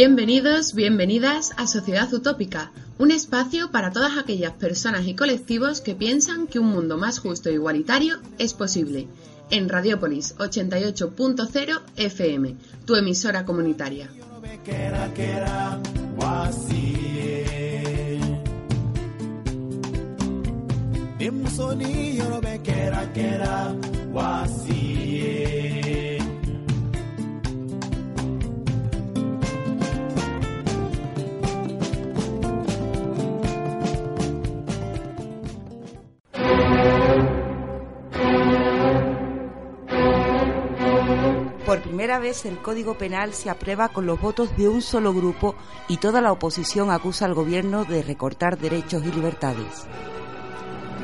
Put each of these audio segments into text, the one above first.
Bienvenidos, bienvenidas a Sociedad Utópica, un espacio para todas aquellas personas y colectivos que piensan que un mundo más justo e igualitario es posible. En Radiópolis 88.0 FM, tu emisora comunitaria. Primera vez el Código Penal se aprueba con los votos de un solo grupo y toda la oposición acusa al gobierno de recortar derechos y libertades.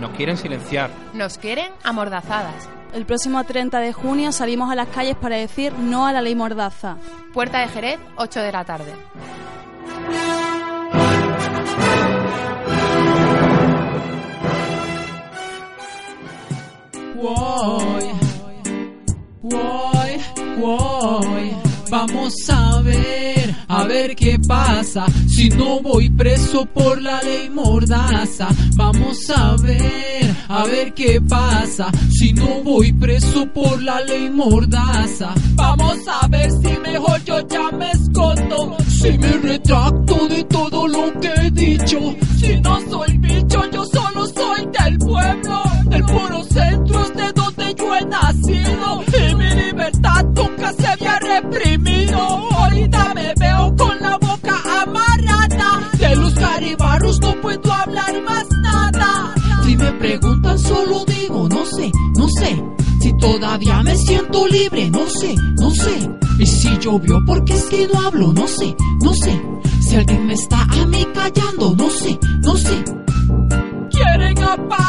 Nos quieren silenciar. Nos quieren amordazadas. El próximo 30 de junio salimos a las calles para decir no a la ley Mordaza. Puerta de Jerez, 8 de la tarde. Voy, vamos a ver, a ver qué pasa si no voy preso por la ley mordaza. Vamos a ver, a ver qué pasa si no voy preso por la ley mordaza. Vamos a ver si mejor yo ya me escondo, si me retracto de todo lo que he dicho. Si no soy bicho, yo solo soy del pueblo, del puro centro es de donde yo he nacido libertad nunca se había reprimido. Ahorita me veo con la boca amarrada. De los caribarros no puedo hablar más nada. Si me preguntan solo digo, no sé, no sé. Si todavía me siento libre, no sé, no sé. Y si llovió porque es que no hablo, no sé, no sé. Si alguien me está a mí callando, no sé, no sé. Quieren apagar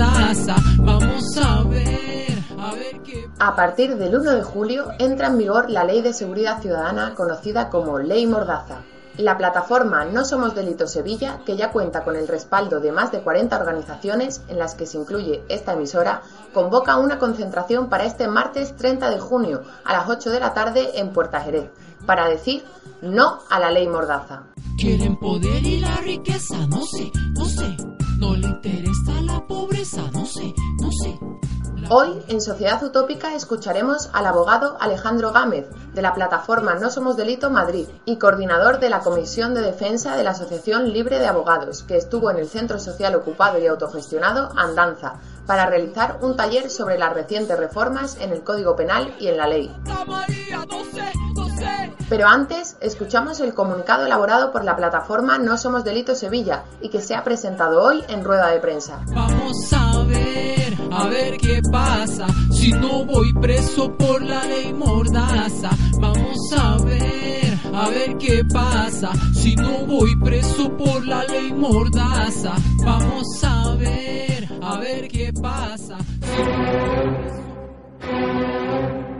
a A partir del 1 de julio entra en vigor la Ley de Seguridad Ciudadana conocida como Ley Mordaza. La plataforma No Somos Delito Sevilla, que ya cuenta con el respaldo de más de 40 organizaciones, en las que se incluye esta emisora, convoca una concentración para este martes 30 de junio a las 8 de la tarde en Puerta Jerez, para decir no a la ley Mordaza. Quieren poder y la riqueza, no sé, no sé. No le interesa la pobreza, no sé, no sé. Hoy, en Sociedad Utópica, escucharemos al abogado Alejandro Gámez, de la plataforma No Somos Delito Madrid y coordinador de la Comisión de Defensa de la Asociación Libre de Abogados, que estuvo en el Centro Social Ocupado y Autogestionado Andanza, para realizar un taller sobre las recientes reformas en el Código Penal y en la ley. La María, no. Pero antes, escuchamos el comunicado elaborado por la plataforma No Somos Delito Sevilla y que se ha presentado hoy en rueda de prensa. Vamos a ver, a ver qué pasa si no voy preso por la ley mordaza. Vamos a ver, a ver qué pasa si no voy preso por la ley mordaza. Vamos a ver, a ver qué pasa. si no voy preso- El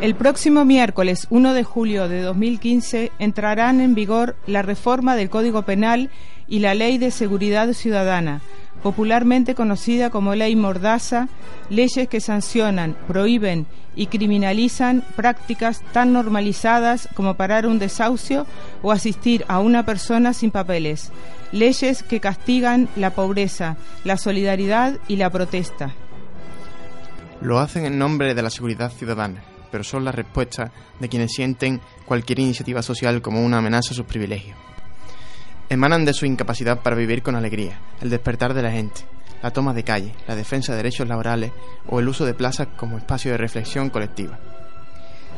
El próximo miércoles 1 de julio de 2015 entrarán en vigor la reforma del Código Penal y la Ley de Seguridad Ciudadana, popularmente conocida como Ley Mordaza, leyes que sancionan, prohíben y criminalizan prácticas tan normalizadas como parar un desahucio o asistir a una persona sin papeles, leyes que castigan la pobreza, la solidaridad y la protesta. Lo hacen en nombre de la seguridad ciudadana, pero son la respuesta de quienes sienten cualquier iniciativa social como una amenaza a sus privilegios. Emanan de su incapacidad para vivir con alegría, el despertar de la gente, la toma de calle, la defensa de derechos laborales o el uso de plazas como espacio de reflexión colectiva.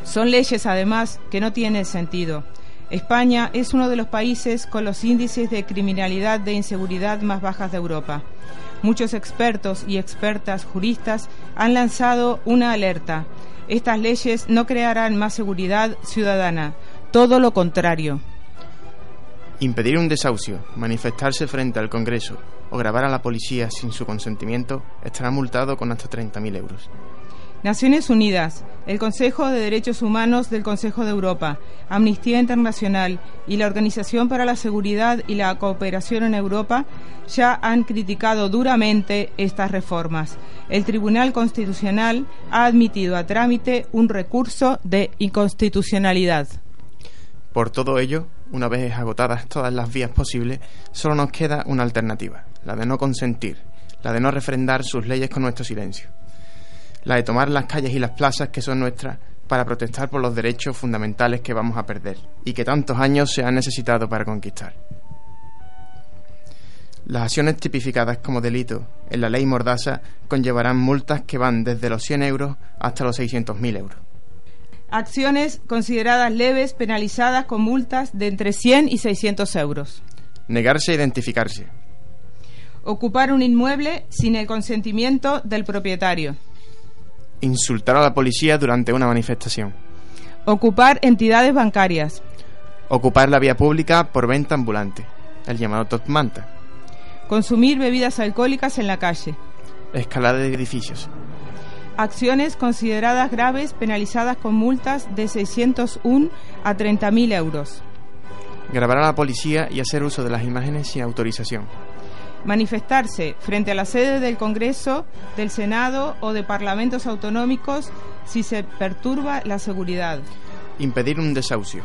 Son leyes, además, que no tienen sentido. España es uno de los países con los índices de criminalidad de inseguridad más bajas de Europa. Muchos expertos y expertas juristas han lanzado una alerta. Estas leyes no crearán más seguridad ciudadana, todo lo contrario. Impedir un desahucio, manifestarse frente al Congreso o grabar a la policía sin su consentimiento estará multado con hasta 30.000 euros. Naciones Unidas, el Consejo de Derechos Humanos del Consejo de Europa, Amnistía Internacional y la Organización para la Seguridad y la Cooperación en Europa ya han criticado duramente estas reformas. El Tribunal Constitucional ha admitido a trámite un recurso de inconstitucionalidad. Por todo ello, una vez agotadas todas las vías posibles, solo nos queda una alternativa, la de no consentir, la de no refrendar sus leyes con nuestro silencio la de tomar las calles y las plazas que son nuestras para protestar por los derechos fundamentales que vamos a perder y que tantos años se han necesitado para conquistar. Las acciones tipificadas como delito en la ley Mordaza conllevarán multas que van desde los 100 euros hasta los 600.000 euros. Acciones consideradas leves penalizadas con multas de entre 100 y 600 euros. Negarse a identificarse. Ocupar un inmueble sin el consentimiento del propietario. Insultar a la policía durante una manifestación. Ocupar entidades bancarias. Ocupar la vía pública por venta ambulante, el llamado top manta. Consumir bebidas alcohólicas en la calle. Escalada de edificios. Acciones consideradas graves penalizadas con multas de 601 a 30.000 euros. Grabar a la policía y hacer uso de las imágenes sin autorización manifestarse frente a la sede del Congreso, del Senado o de parlamentos autonómicos si se perturba la seguridad. Impedir un desahucio.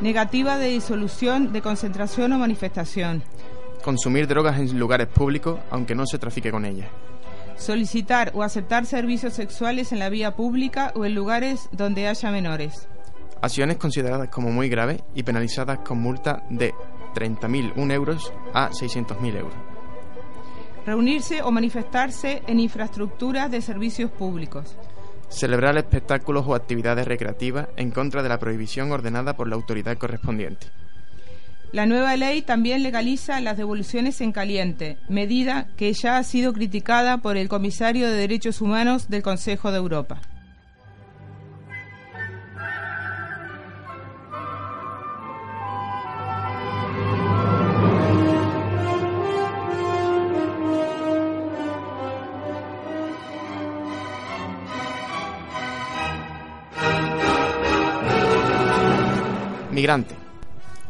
Negativa de disolución de concentración o manifestación. Consumir drogas en lugares públicos aunque no se trafique con ellas. Solicitar o aceptar servicios sexuales en la vía pública o en lugares donde haya menores. Acciones consideradas como muy graves y penalizadas con multa de 30.000 euros a 600.000 euros. Reunirse o manifestarse en infraestructuras de servicios públicos. Celebrar espectáculos o actividades recreativas en contra de la prohibición ordenada por la autoridad correspondiente. La nueva ley también legaliza las devoluciones en caliente, medida que ya ha sido criticada por el comisario de Derechos Humanos del Consejo de Europa.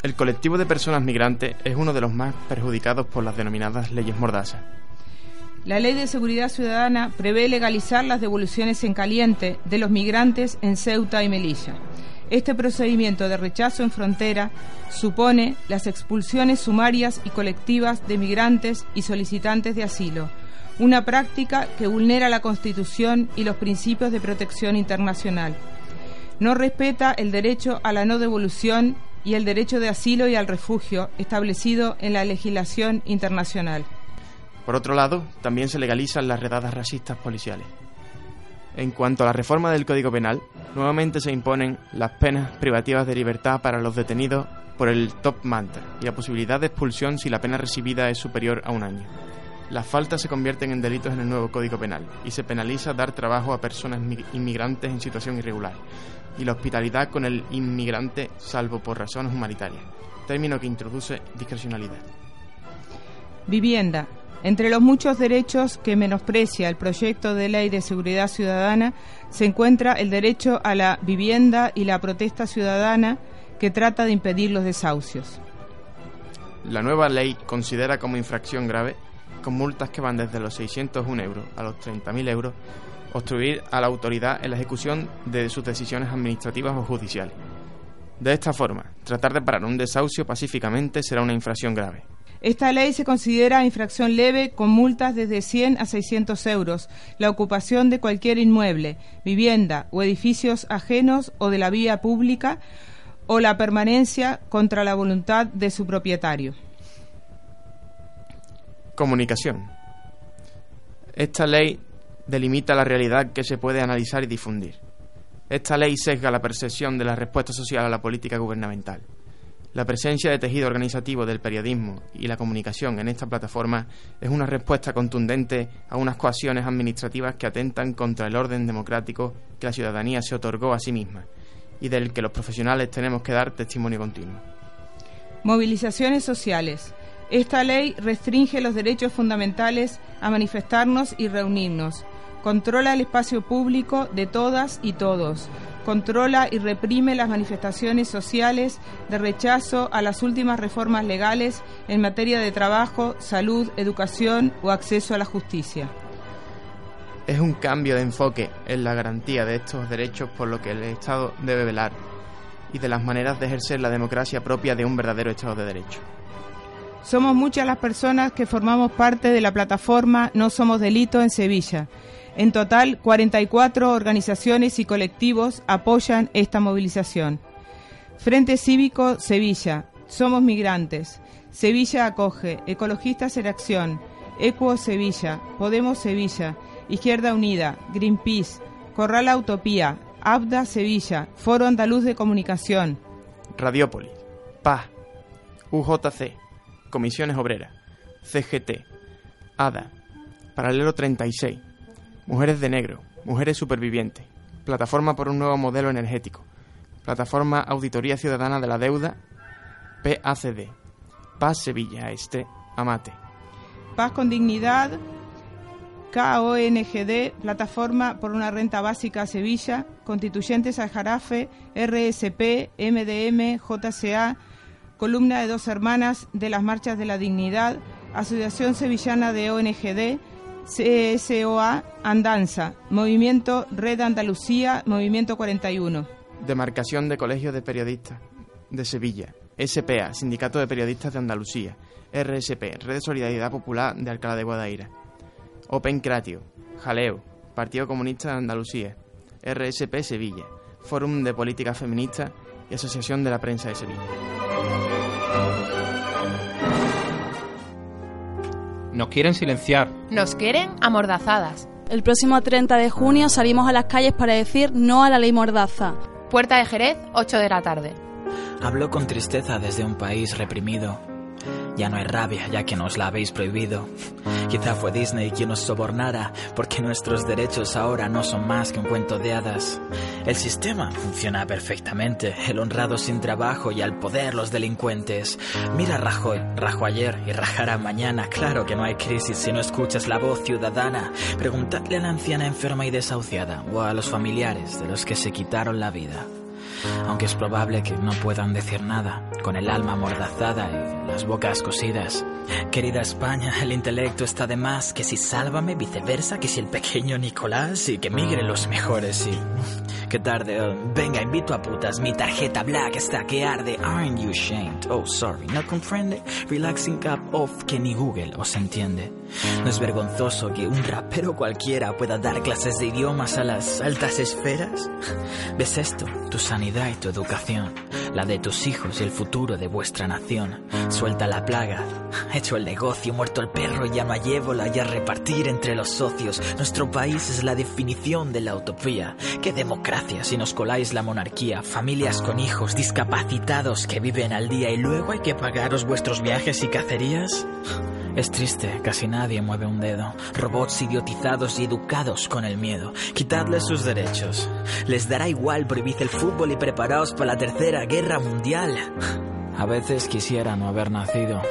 El colectivo de personas migrantes es uno de los más perjudicados por las denominadas leyes mordazas. La Ley de Seguridad Ciudadana prevé legalizar las devoluciones en caliente de los migrantes en Ceuta y Melilla. Este procedimiento de rechazo en frontera supone las expulsiones sumarias y colectivas de migrantes y solicitantes de asilo, una práctica que vulnera la Constitución y los principios de protección internacional no respeta el derecho a la no devolución y el derecho de asilo y al refugio establecido en la legislación internacional. Por otro lado, también se legalizan las redadas racistas policiales. En cuanto a la reforma del Código Penal, nuevamente se imponen las penas privativas de libertad para los detenidos por el top manta y la posibilidad de expulsión si la pena recibida es superior a un año. Las faltas se convierten en delitos en el nuevo Código Penal y se penaliza dar trabajo a personas inmigrantes en situación irregular y la hospitalidad con el inmigrante salvo por razones humanitarias, término que introduce discrecionalidad. Vivienda. Entre los muchos derechos que menosprecia el proyecto de ley de seguridad ciudadana se encuentra el derecho a la vivienda y la protesta ciudadana que trata de impedir los desahucios. La nueva ley considera como infracción grave, con multas que van desde los 601 euros a los 30.000 euros, obstruir a la autoridad en la ejecución de sus decisiones administrativas o judiciales. De esta forma, tratar de parar un desahucio pacíficamente será una infracción grave. Esta ley se considera infracción leve con multas desde 100 a 600 euros, la ocupación de cualquier inmueble, vivienda o edificios ajenos o de la vía pública o la permanencia contra la voluntad de su propietario. Comunicación. Esta ley delimita la realidad que se puede analizar y difundir. Esta ley sesga la percepción de la respuesta social a la política gubernamental. La presencia de tejido organizativo del periodismo y la comunicación en esta plataforma es una respuesta contundente a unas coacciones administrativas que atentan contra el orden democrático que la ciudadanía se otorgó a sí misma y del que los profesionales tenemos que dar testimonio continuo. Movilizaciones sociales. Esta ley restringe los derechos fundamentales a manifestarnos y reunirnos. Controla el espacio público de todas y todos controla y reprime las manifestaciones sociales de rechazo a las últimas reformas legales en materia de trabajo, salud, educación o acceso a la justicia. Es un cambio de enfoque en la garantía de estos derechos por lo que el Estado debe velar y de las maneras de ejercer la democracia propia de un verdadero Estado de Derecho. Somos muchas las personas que formamos parte de la plataforma No Somos Delito en Sevilla en total, 44 organizaciones y colectivos apoyan esta movilización. Frente Cívico Sevilla, Somos Migrantes, Sevilla Acoge, Ecologistas en Acción, Equo Sevilla, Podemos Sevilla, Izquierda Unida, Greenpeace, Corral Utopía, ABDA Sevilla, Foro Andaluz de Comunicación, Radiópolis, PA, UJC, Comisiones Obreras, CGT, ADA, Paralelo 36, Mujeres de Negro, Mujeres Supervivientes, Plataforma por un Nuevo Modelo Energético, Plataforma Auditoría Ciudadana de la Deuda, PACD, Paz Sevilla Este, Amate. Paz con Dignidad, KONGD, Plataforma por una Renta Básica Sevilla, Constituyentes al Jarafe, RSP, MDM, JCA, Columna de Dos Hermanas de las Marchas de la Dignidad, Asociación Sevillana de ONGD, CSOA Andanza, Movimiento Red Andalucía, Movimiento 41. Demarcación de Colegios de Periodistas de Sevilla, SPA, Sindicato de Periodistas de Andalucía, RSP, Red de Solidaridad Popular de Alcalá de Guadaira, Open Cratio, Jaleo, Partido Comunista de Andalucía, RSP Sevilla, Fórum de Política Feminista y Asociación de la Prensa de Sevilla. Nos quieren silenciar. Nos quieren amordazadas. El próximo 30 de junio salimos a las calles para decir no a la ley Mordaza. Puerta de Jerez, 8 de la tarde. Hablo con tristeza desde un país reprimido ya no hay rabia, ya que nos la habéis prohibido. Quizá fue Disney quien nos sobornara, porque nuestros derechos ahora no son más que un cuento de hadas. El sistema funciona perfectamente, el honrado sin trabajo y al poder los delincuentes. Mira Rajoy, rajo ayer y rajará mañana. Claro que no hay crisis si no escuchas la voz ciudadana. Preguntadle a la anciana enferma y desahuciada, o a los familiares de los que se quitaron la vida aunque es probable que no puedan decir nada, con el alma amordazada y las bocas cosidas. Querida España, el intelecto está de más, que si sálvame, viceversa, que si el pequeño Nicolás y que migren los mejores y... Qué tarde, oh. venga, invito a putas, mi tarjeta black está que arde, aren't you ashamed? Oh, sorry, no comprende, relaxing cap off que ni Google os entiende. No es vergonzoso que un rapero cualquiera pueda dar clases de idiomas a las altas esferas. ¿Ves esto? Tu sanidad y tu educación, la de tus hijos y el futuro de vuestra nación. Suelta la plaga, hecho el negocio, muerto el perro, ya no hay ébola y a repartir entre los socios. Nuestro país es la definición de la utopía. ¡Qué democracia si nos coláis la monarquía! Familias con hijos, discapacitados que viven al día y luego hay que pagaros vuestros viajes y cacerías. Es triste, casi nadie mueve un dedo. Robots idiotizados y educados con el miedo. Quitadles sus derechos. Les dará igual, prohibid el fútbol y preparaos para la tercera guerra mundial. A veces quisiera no haber nacido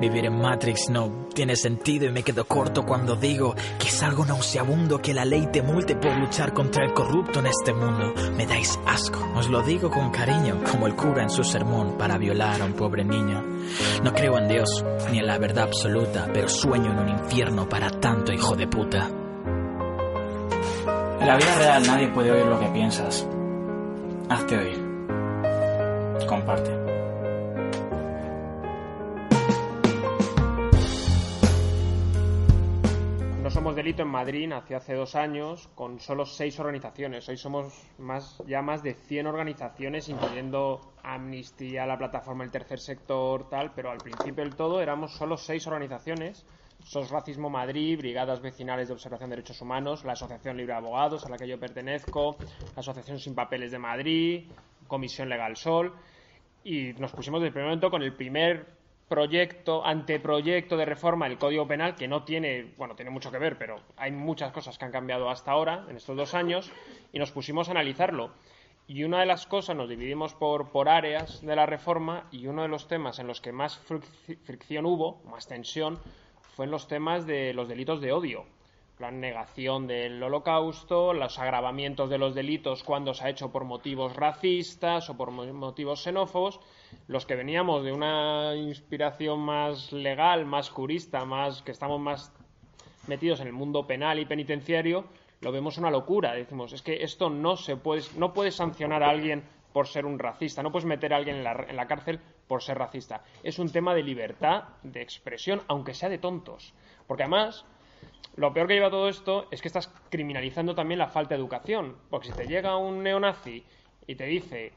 Vivir en Matrix no tiene sentido y me quedo corto cuando digo que es algo nauseabundo que la ley te multe por luchar contra el corrupto en este mundo. Me dais asco, os lo digo con cariño, como el cura en su sermón para violar a un pobre niño. No creo en Dios ni en la verdad absoluta, pero sueño en un infierno para tanto hijo de puta. En la vida real nadie puede oír lo que piensas. Hazte oír. Comparte. Somos delito en Madrid nació hace dos años con solo seis organizaciones. Hoy somos más, ya más de 100 organizaciones, incluyendo Amnistía, la plataforma del tercer sector, tal, pero al principio del todo éramos solo seis organizaciones. SOS Racismo Madrid, Brigadas Vecinales de Observación de Derechos Humanos, la Asociación Libre de Abogados, a la que yo pertenezco, la Asociación Sin Papeles de Madrid, Comisión Legal Sol, y nos pusimos desde el primer momento con el primer proyecto, anteproyecto de reforma del Código Penal, que no tiene, bueno, tiene mucho que ver, pero hay muchas cosas que han cambiado hasta ahora, en estos dos años, y nos pusimos a analizarlo. Y una de las cosas, nos dividimos por, por áreas de la reforma, y uno de los temas en los que más fricción hubo, más tensión, fue en los temas de los delitos de odio. La negación del holocausto, los agravamientos de los delitos cuando se ha hecho por motivos racistas o por motivos xenófobos, los que veníamos de una inspiración más legal, más jurista, más que estamos más metidos en el mundo penal y penitenciario, lo vemos una locura. Decimos, es que esto no se puede, no puede sancionar a alguien por ser un racista, no puedes meter a alguien en la cárcel por ser racista. Es un tema de libertad de expresión, aunque sea de tontos. Porque además, lo peor que lleva todo esto es que estás criminalizando también la falta de educación. Porque si te llega un neonazi y te dice,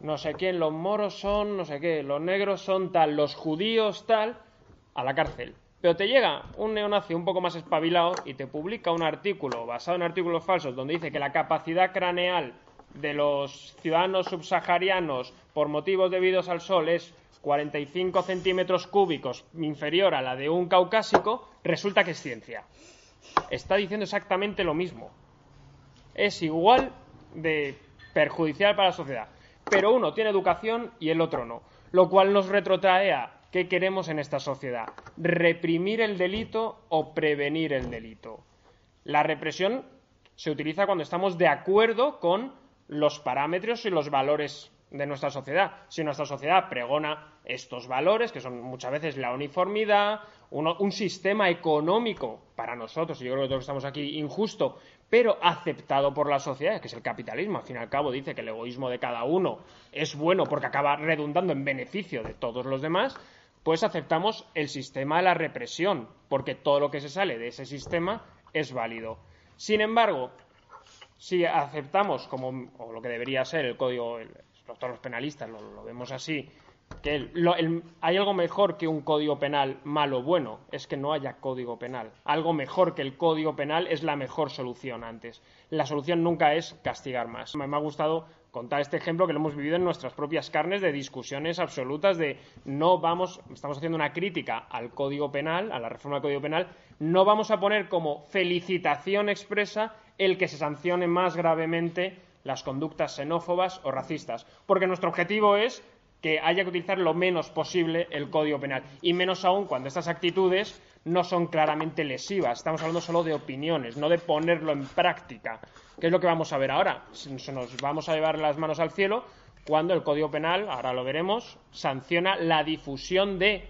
no sé quién, los moros son, no sé qué, los negros son tal, los judíos tal, a la cárcel. Pero te llega un neonazi un poco más espabilado y te publica un artículo basado en artículos falsos donde dice que la capacidad craneal de los ciudadanos subsaharianos por motivos debidos al sol es 45 centímetros cúbicos inferior a la de un caucásico, resulta que es ciencia. Está diciendo exactamente lo mismo. Es igual de perjudicial para la sociedad. Pero uno tiene educación y el otro no. Lo cual nos retrotrae a qué queremos en esta sociedad. ¿Reprimir el delito o prevenir el delito? La represión se utiliza cuando estamos de acuerdo con los parámetros y los valores de nuestra sociedad. Si nuestra sociedad pregona estos valores, que son muchas veces la uniformidad, un sistema económico para nosotros, y yo creo que todos estamos aquí, injusto, pero aceptado por la sociedad, que es el capitalismo. Al fin y al cabo dice que el egoísmo de cada uno es bueno porque acaba redundando en beneficio de todos los demás, pues aceptamos el sistema de la represión, porque todo lo que se sale de ese sistema es válido. Sin embargo, si aceptamos como o lo que debería ser el código, todos los penalistas lo, vemos así, que hay algo mejor que un código penal malo o bueno, es que no haya código penal. Algo mejor que el código penal es la mejor solución antes. La solución nunca es castigar más. Me, me ha gustado contar este ejemplo que lo hemos vivido en nuestras propias carnes de discusiones absolutas de no vamos, estamos haciendo una crítica al código penal, a la reforma del código penal, no vamos a poner como felicitación expresa el que se sancione más gravemente las conductas xenófobas o racistas, porque nuestro objetivo es que haya que utilizar lo menos posible el Código Penal, y menos aún cuando estas actitudes no son claramente lesivas. Estamos hablando solo de opiniones, no de ponerlo en práctica, que es lo que vamos a ver ahora. Nos vamos a llevar las manos al cielo cuando el Código Penal, ahora lo veremos, sanciona la difusión de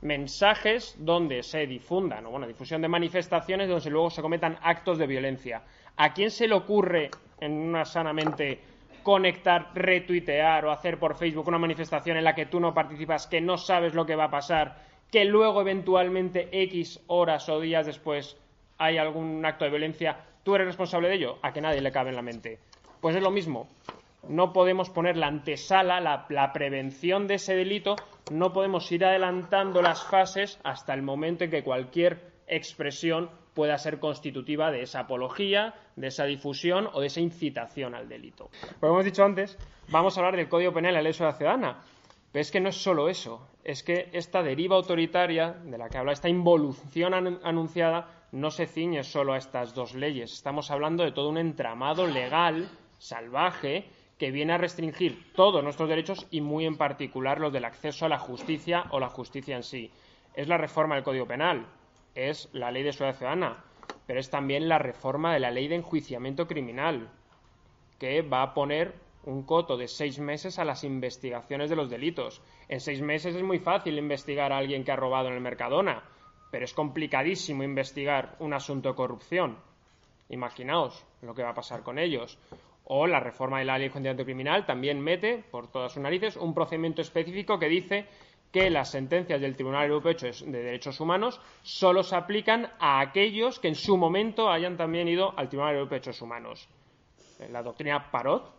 mensajes donde se difundan, o bueno, difusión de manifestaciones donde luego se cometan actos de violencia. ¿A quién se le ocurre en una sanamente conectar, retuitear o hacer por Facebook una manifestación en la que tú no participas, que no sabes lo que va a pasar, que luego eventualmente X horas o días después hay algún acto de violencia, tú eres responsable de ello? A que nadie le cabe en la mente. Pues es lo mismo no podemos poner la antesala, la, prevención de ese delito, no podemos ir adelantando las fases hasta el momento en que cualquier expresión pueda ser constitutiva de esa apología, de esa difusión o de esa incitación al delito. Como hemos dicho antes, vamos a hablar del Código Penal y la Ley de la Ciudadana. Pero es que no es solo eso, es que esta deriva autoritaria de la que habla, esta involución anunciada, no se ciñe solo a estas dos leyes. Estamos hablando de todo un entramado legal salvaje que viene a restringir todos nuestros derechos y muy en particular los del acceso a la justicia o la justicia en sí. es la reforma del Código Penal, es la ley de seguridad ciudadana, pero es también la reforma de la ley de enjuiciamiento criminal, que va a poner un coto de seis meses a las investigaciones de los delitos. En seis meses es muy fácil investigar a alguien que ha robado en el Mercadona, pero es complicadísimo investigar un asunto de corrupción. Imaginaos lo que va a pasar con ellos. O la reforma de la ley de enjuiciamiento criminal también mete, por todas sus narices, un procedimiento específico que dice que las sentencias del Tribunal Europeo de Derechos Humanos solo se aplican a aquellos que en su momento hayan también ido al Tribunal Europeo de Derechos Humanos. La doctrina Parot,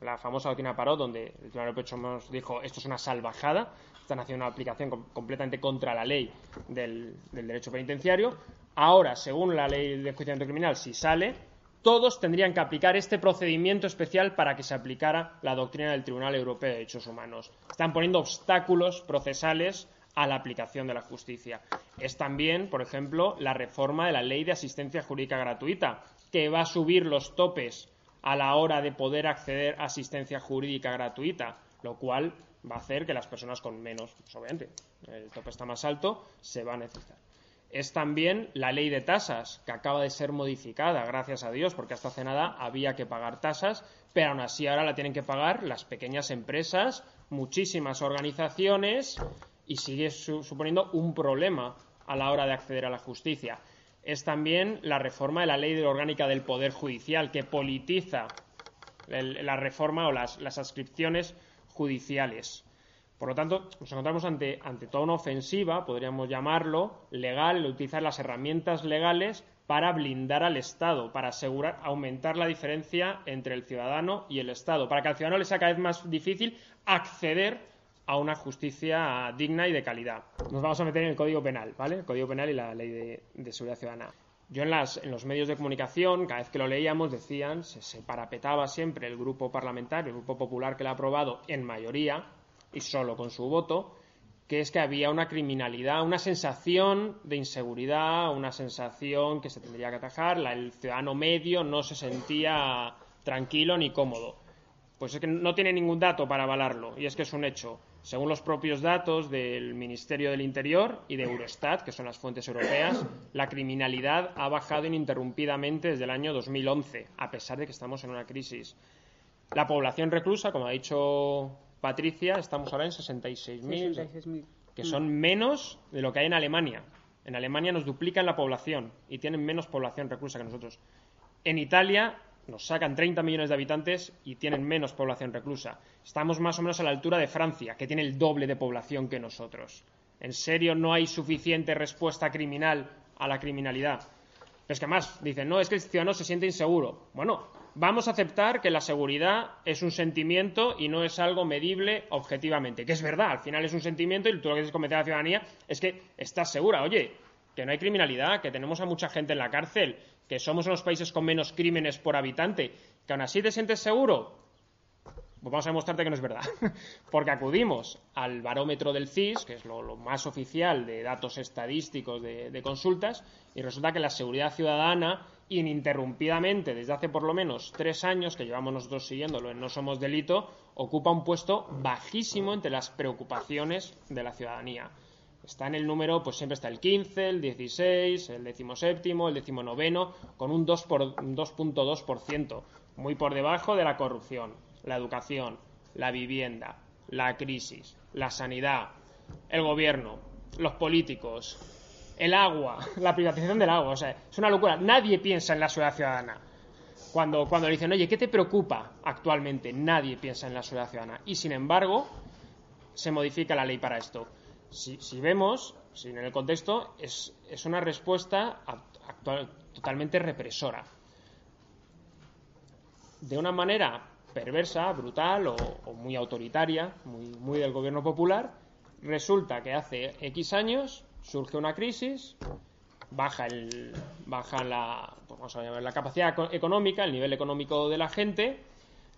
la famosa doctrina Parot, donde el Tribunal Europeo de Derechos Humanos dijo esto es una salvajada, están haciendo una aplicación completamente contra la ley del, del derecho penitenciario. Ahora, según la ley de enjuiciamiento criminal, si sale, todos tendrían que aplicar este procedimiento especial para que se aplicara la doctrina del Tribunal Europeo de Derechos Humanos. Están poniendo obstáculos procesales a la aplicación de la justicia. Es también, por ejemplo, la reforma de la Ley de Asistencia Jurídica Gratuita, que va a subir los topes a la hora de poder acceder a asistencia jurídica gratuita, lo cual va a hacer que las personas con menos, pues obviamente, el tope está más alto, se va a necesitar es también la ley de tasas, que acaba de ser modificada, gracias a Dios, porque hasta hace nada había que pagar tasas, pero aún así ahora la tienen que pagar las pequeñas empresas, muchísimas organizaciones, y sigue suponiendo un problema a la hora de acceder a la justicia. Es también la reforma de la ley de orgánica del Poder Judicial, que politiza la reforma o las, las ascripciones judiciales. Por lo tanto, nos encontramos ante, toda una ofensiva, podríamos llamarlo, legal, utilizar las herramientas legales para blindar al Estado, para asegurar, aumentar la diferencia entre el ciudadano y el Estado, para que al ciudadano le sea cada vez más difícil acceder a una justicia digna y de calidad. Nos vamos a meter en el Código Penal, ¿vale? El Código Penal y la Ley de, Seguridad Ciudadana. Yo en, en, los medios de comunicación, cada vez que lo leíamos, decían, se, se parapetaba siempre el grupo parlamentario, el grupo popular que lo ha aprobado en mayoría, y solo con su voto, que es que había una criminalidad, una sensación de inseguridad, una sensación que se tendría que atajar, el ciudadano medio no se sentía tranquilo ni cómodo. Pues es que no tiene ningún dato para avalarlo, y es que es un hecho. Según los propios datos del Ministerio del Interior y de Eurostat, que son las fuentes europeas, la criminalidad ha bajado ininterrumpidamente desde el año 2011, a pesar de que estamos en una crisis. La población reclusa, como ha dicho Patricia, estamos ahora en 66.000, que son menos de lo que hay en Alemania. En Alemania nos duplican la población y tienen menos población reclusa que nosotros. En Italia nos sacan 30 millones de habitantes y tienen menos población reclusa. Estamos más o menos a la altura de Francia, que tiene el doble de población que nosotros. ¿En serio no hay suficiente respuesta criminal a la criminalidad? Es que además dicen, no, es que el ciudadano se siente inseguro. Bueno, vamos a aceptar que la seguridad es un sentimiento y no es algo medible objetivamente. Que es verdad, al final es un sentimiento y tú lo que quieres convencer a la ciudadanía es que estás segura, oye, que no hay criminalidad, que tenemos a mucha gente en la cárcel, que somos unos países con menos crímenes por habitante, que aún así te sientes seguro. Pues vamos a demostrarte que no es verdad. Porque acudimos al barómetro del CIS, que es lo, más oficial de datos estadísticos de consultas, y resulta que la seguridad ciudadana ininterrumpidamente desde hace por lo menos tres años, que llevamos nosotros siguiéndolo en No Somos Delito, ocupa un puesto bajísimo entre las preocupaciones de la ciudadanía. Está en el número, pues siempre está el 15, el 16, el 17, el 19, con un 2,2%, muy por debajo de la corrupción, la educación, la vivienda, la crisis, la sanidad, el gobierno, los políticos, el agua, la privatización del agua. O sea, es una locura. Nadie piensa en la seguridad ciudadana. Cuando, cuando le dicen, oye, ¿qué te preocupa actualmente? Nadie piensa en la seguridad ciudadana. Y sin embargo, se modifica la ley para esto. Si, vemos, si en el contexto, es, una respuesta totalmente represora. De una manera perversa, brutal o, o muy autoritaria, muy, del gobierno popular, resulta que hace X años surge una crisis, baja el baja la pues la capacidad económica, el nivel económico de la gente,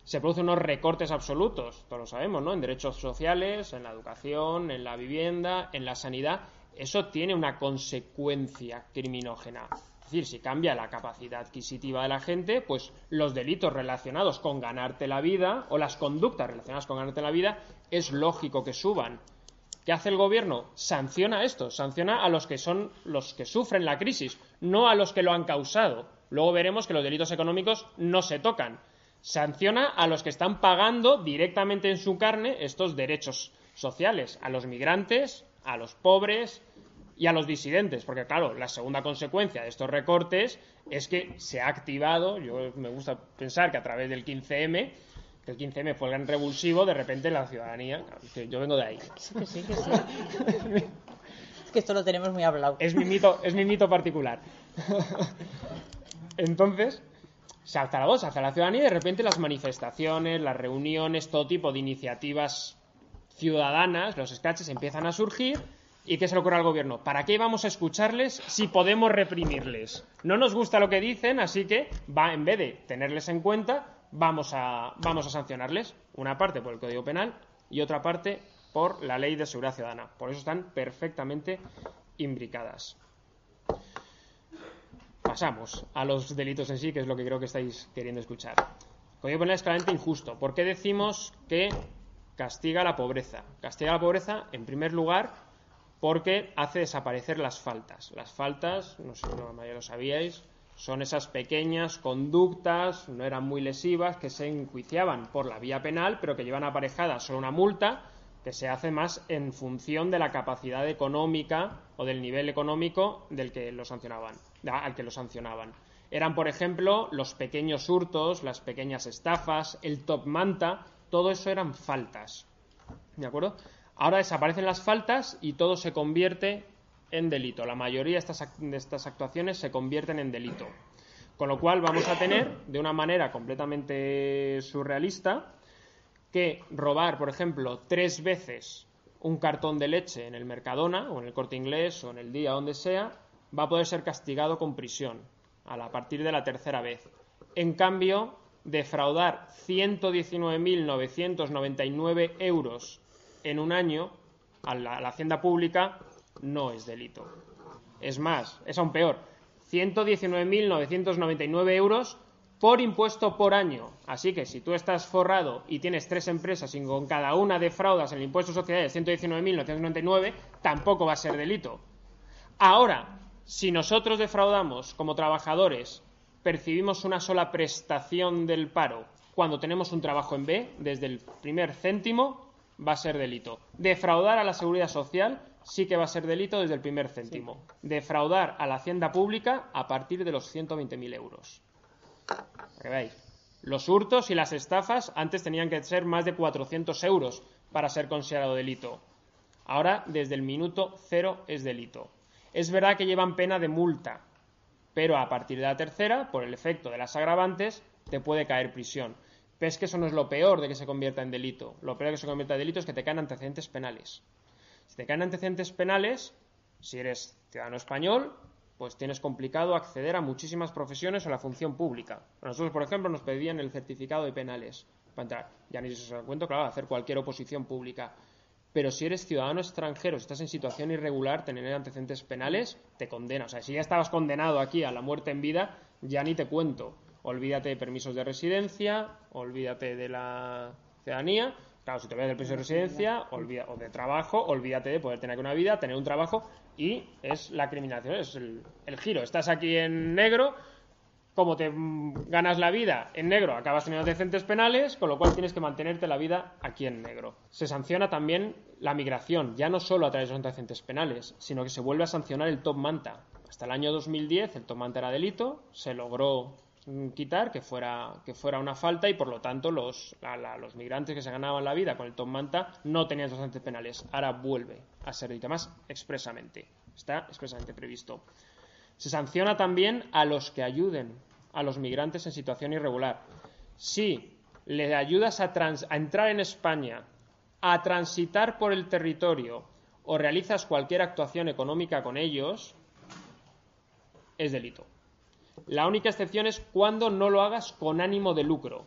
se producen unos recortes absolutos, todos lo sabemos, ¿no? En derechos sociales, en la educación, en la vivienda, en la sanidad, eso tiene una consecuencia criminógena. Es decir, si cambia la capacidad adquisitiva de la gente, pues los delitos relacionados con ganarte la vida o las conductas relacionadas con ganarte la vida es lógico que suban ¿Qué hace el gobierno? Sanciona a estos, sanciona a los que son los que sufren la crisis, no a los que lo han causado. Luego veremos que los delitos económicos no se tocan. Sanciona a los que están pagando directamente en su carne estos derechos sociales, a los migrantes, a los pobres y a los disidentes, porque claro, la segunda consecuencia de estos recortes es que se ha activado, yo me gusta pensar que a través del 15M, que el 15M fue el gran revulsivo, de repente la ciudadanía, que yo vengo de ahí. Que sí, que sí. es que esto lo tenemos muy hablado. Es mi mito, es mi mito particular. Entonces, se alza la voz, se alza la ciudadanía y de repente las manifestaciones, las reuniones, todo tipo de iniciativas ciudadanas, los scratches empiezan a surgir. ¿Y qué se le ocurre al gobierno? ¿Para qué vamos a escucharles si podemos reprimirles? No nos gusta lo que dicen, así que va, en vez de tenerles en cuenta, vamos a, vamos a sancionarles. Una parte por el Código Penal y otra parte por la Ley de Seguridad Ciudadana. Por eso están perfectamente imbricadas. Pasamos a los delitos en sí, que es lo que creo que estáis queriendo escuchar. El Código Penal es claramente injusto. ¿Por qué decimos que castiga la pobreza? Castiga la pobreza, en primer lugar, porque hace desaparecer las faltas. Las faltas, no sé si ya lo sabíais, son esas pequeñas conductas, no eran muy lesivas, que se enjuiciaban por la vía penal, pero que llevan aparejada solo una multa, que se hace más en función de la capacidad económica o del nivel económico del que lo sancionaban, al que lo sancionaban. Eran, por ejemplo, los pequeños hurtos, las pequeñas estafas, el top manta, todo eso eran faltas. ¿De acuerdo? Ahora desaparecen las faltas y todo se convierte en delito. La mayoría de estas, actuaciones se convierten en delito. Con lo cual vamos a tener, de una manera completamente surrealista, que robar, por ejemplo, tres veces un cartón de leche en el Mercadona o en el corte inglés o en el día donde sea, va a poder ser castigado con prisión a partir de la tercera vez. En cambio, defraudar 119.999 euros en un año a la, hacienda pública no es delito. Es más, es aún peor. 119.999 euros por impuesto por año. Así que si tú estás forrado y tienes tres empresas y con cada una defraudas el impuesto de sociedades 119.999, tampoco va a ser delito. Ahora, si nosotros defraudamos como trabajadores, percibimos una sola prestación del paro cuando tenemos un trabajo en B, desde el primer céntimo, va a ser delito. Defraudar a la seguridad social sí que va a ser delito desde el primer céntimo. Defraudar a la hacienda pública a partir de los 120.000 euros. veáis. Los hurtos y las estafas antes tenían que ser más de 400 euros para ser considerado delito. Ahora, desde el minuto cero es delito. Es verdad que llevan pena de multa, pero a partir de la tercera, por el efecto de las agravantes, te puede caer prisión. Pero que eso no es lo peor de que se convierta en delito. Lo peor de que se convierta en delito es que te caen antecedentes penales. Si te caen antecedentes penales, si eres ciudadano español, pues tienes complicado acceder a muchísimas profesiones o la función pública. nosotros, por ejemplo, nos pedían el certificado de penales para entrar. Ya ni se os cuento, claro, hacer cualquier oposición pública. Pero si eres ciudadano extranjero, si estás en situación irregular, tener antecedentes penales, te condena. O sea, si ya estabas condenado aquí a la muerte en vida, ya ni te cuento olvídate de permisos de residencia, olvídate de la ciudadanía. Claro, si te olvidas del permiso de residencia o de trabajo, olvídate de poder tener una vida, tener un trabajo y es la criminalización, es el, el giro. Estás aquí en negro, como te ganas la vida en negro, acabas teniendo decentes penales, con lo cual tienes que mantenerte la vida aquí en negro. Se sanciona también la migración, ya no solo a través de los antecedentes penales, sino que se vuelve a sancionar el top manta. Hasta el año 2010 el top manta era delito, se logró quitar, que fuera, que fuera una falta y por lo tanto los, los migrantes que se ganaban la vida con el Tom Manta no tenían antecedentes penales. Ahora vuelve a ser delito más expresamente. Está expresamente previsto. Se sanciona también a los que ayuden a los migrantes en situación irregular. Si le ayudas a, a entrar en España, a transitar por el territorio o realizas cualquier actuación económica con ellos, es delito. La única excepción es cuando no lo hagas con ánimo de lucro.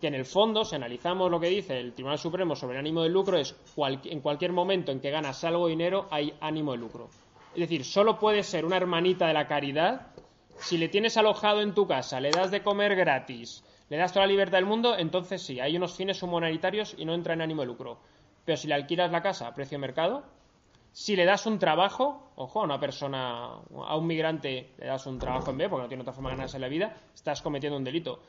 Que en el fondo, si analizamos lo que dice el Tribunal Supremo sobre el ánimo de lucro, es en cualquier momento en que ganas algo dinero hay ánimo de lucro. Es decir, solo puede ser una hermanita de la caridad si le tienes alojado en tu casa, le das de comer gratis, le das toda la libertad del mundo, entonces sí, hay unos fines humanitarios y no entra en ánimo de lucro. Pero si le alquilas la casa a precio de mercado, si le das un trabajo, ojo, a una persona, a un migrante le das un trabajo en B porque no tiene otra forma de ganarse la vida, estás cometiendo un delito.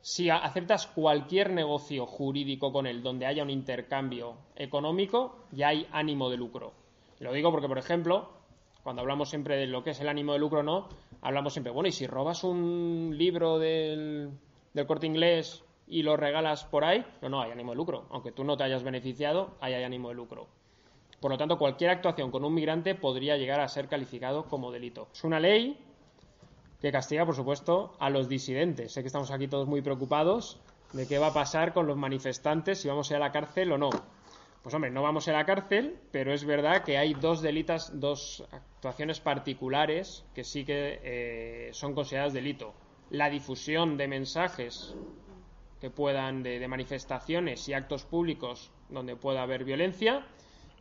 Si aceptas cualquier negocio jurídico con él donde haya un intercambio económico, ya hay ánimo de lucro. lo digo porque, por ejemplo, cuando hablamos siempre de lo que es el ánimo de lucro no, hablamos siempre, bueno, y si robas un libro del, del corte inglés y lo regalas por ahí, no, no, hay ánimo de lucro. Aunque tú no te hayas beneficiado, ahí hay ánimo de lucro. Por lo tanto, cualquier actuación con un migrante podría llegar a ser calificado como delito. Es una ley que castiga, por supuesto, a los disidentes. Sé que estamos aquí todos muy preocupados de qué va a pasar con los manifestantes, si vamos a ir a la cárcel o no. Pues hombre, no vamos a la cárcel, pero es verdad que hay dos delitas, dos actuaciones particulares que sí que eh, son consideradas delito. La difusión de mensajes que puedan de manifestaciones y actos públicos donde pueda haber violencia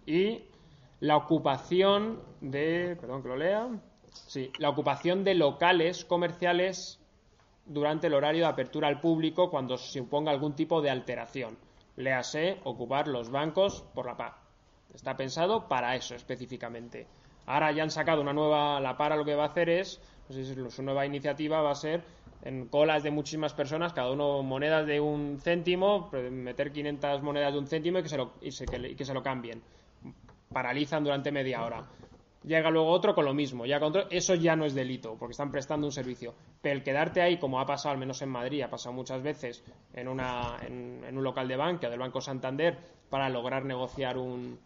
y la ocupación de, perdón que lo lea, sí, la ocupación de locales comerciales durante el horario de apertura al público cuando se imponga algún tipo de alteración. Léase ocupar los bancos por la paz. Está pensado para eso específicamente. Ahora ya han sacado una nueva, la para lo que va a hacer es, su nueva iniciativa va a ser en colas de muchísimas personas, cada uno monedas de un céntimo, meter 500 monedas de un céntimo y que se lo, y que se lo cambien paralizan durante media hora. Llega luego otro con lo mismo, ya eso ya no es delito, porque están prestando un servicio. Pero el quedarte ahí, como ha pasado al menos en Madrid, ha pasado muchas veces en, una, en, un local de banca del Banco Santander para lograr negociar un,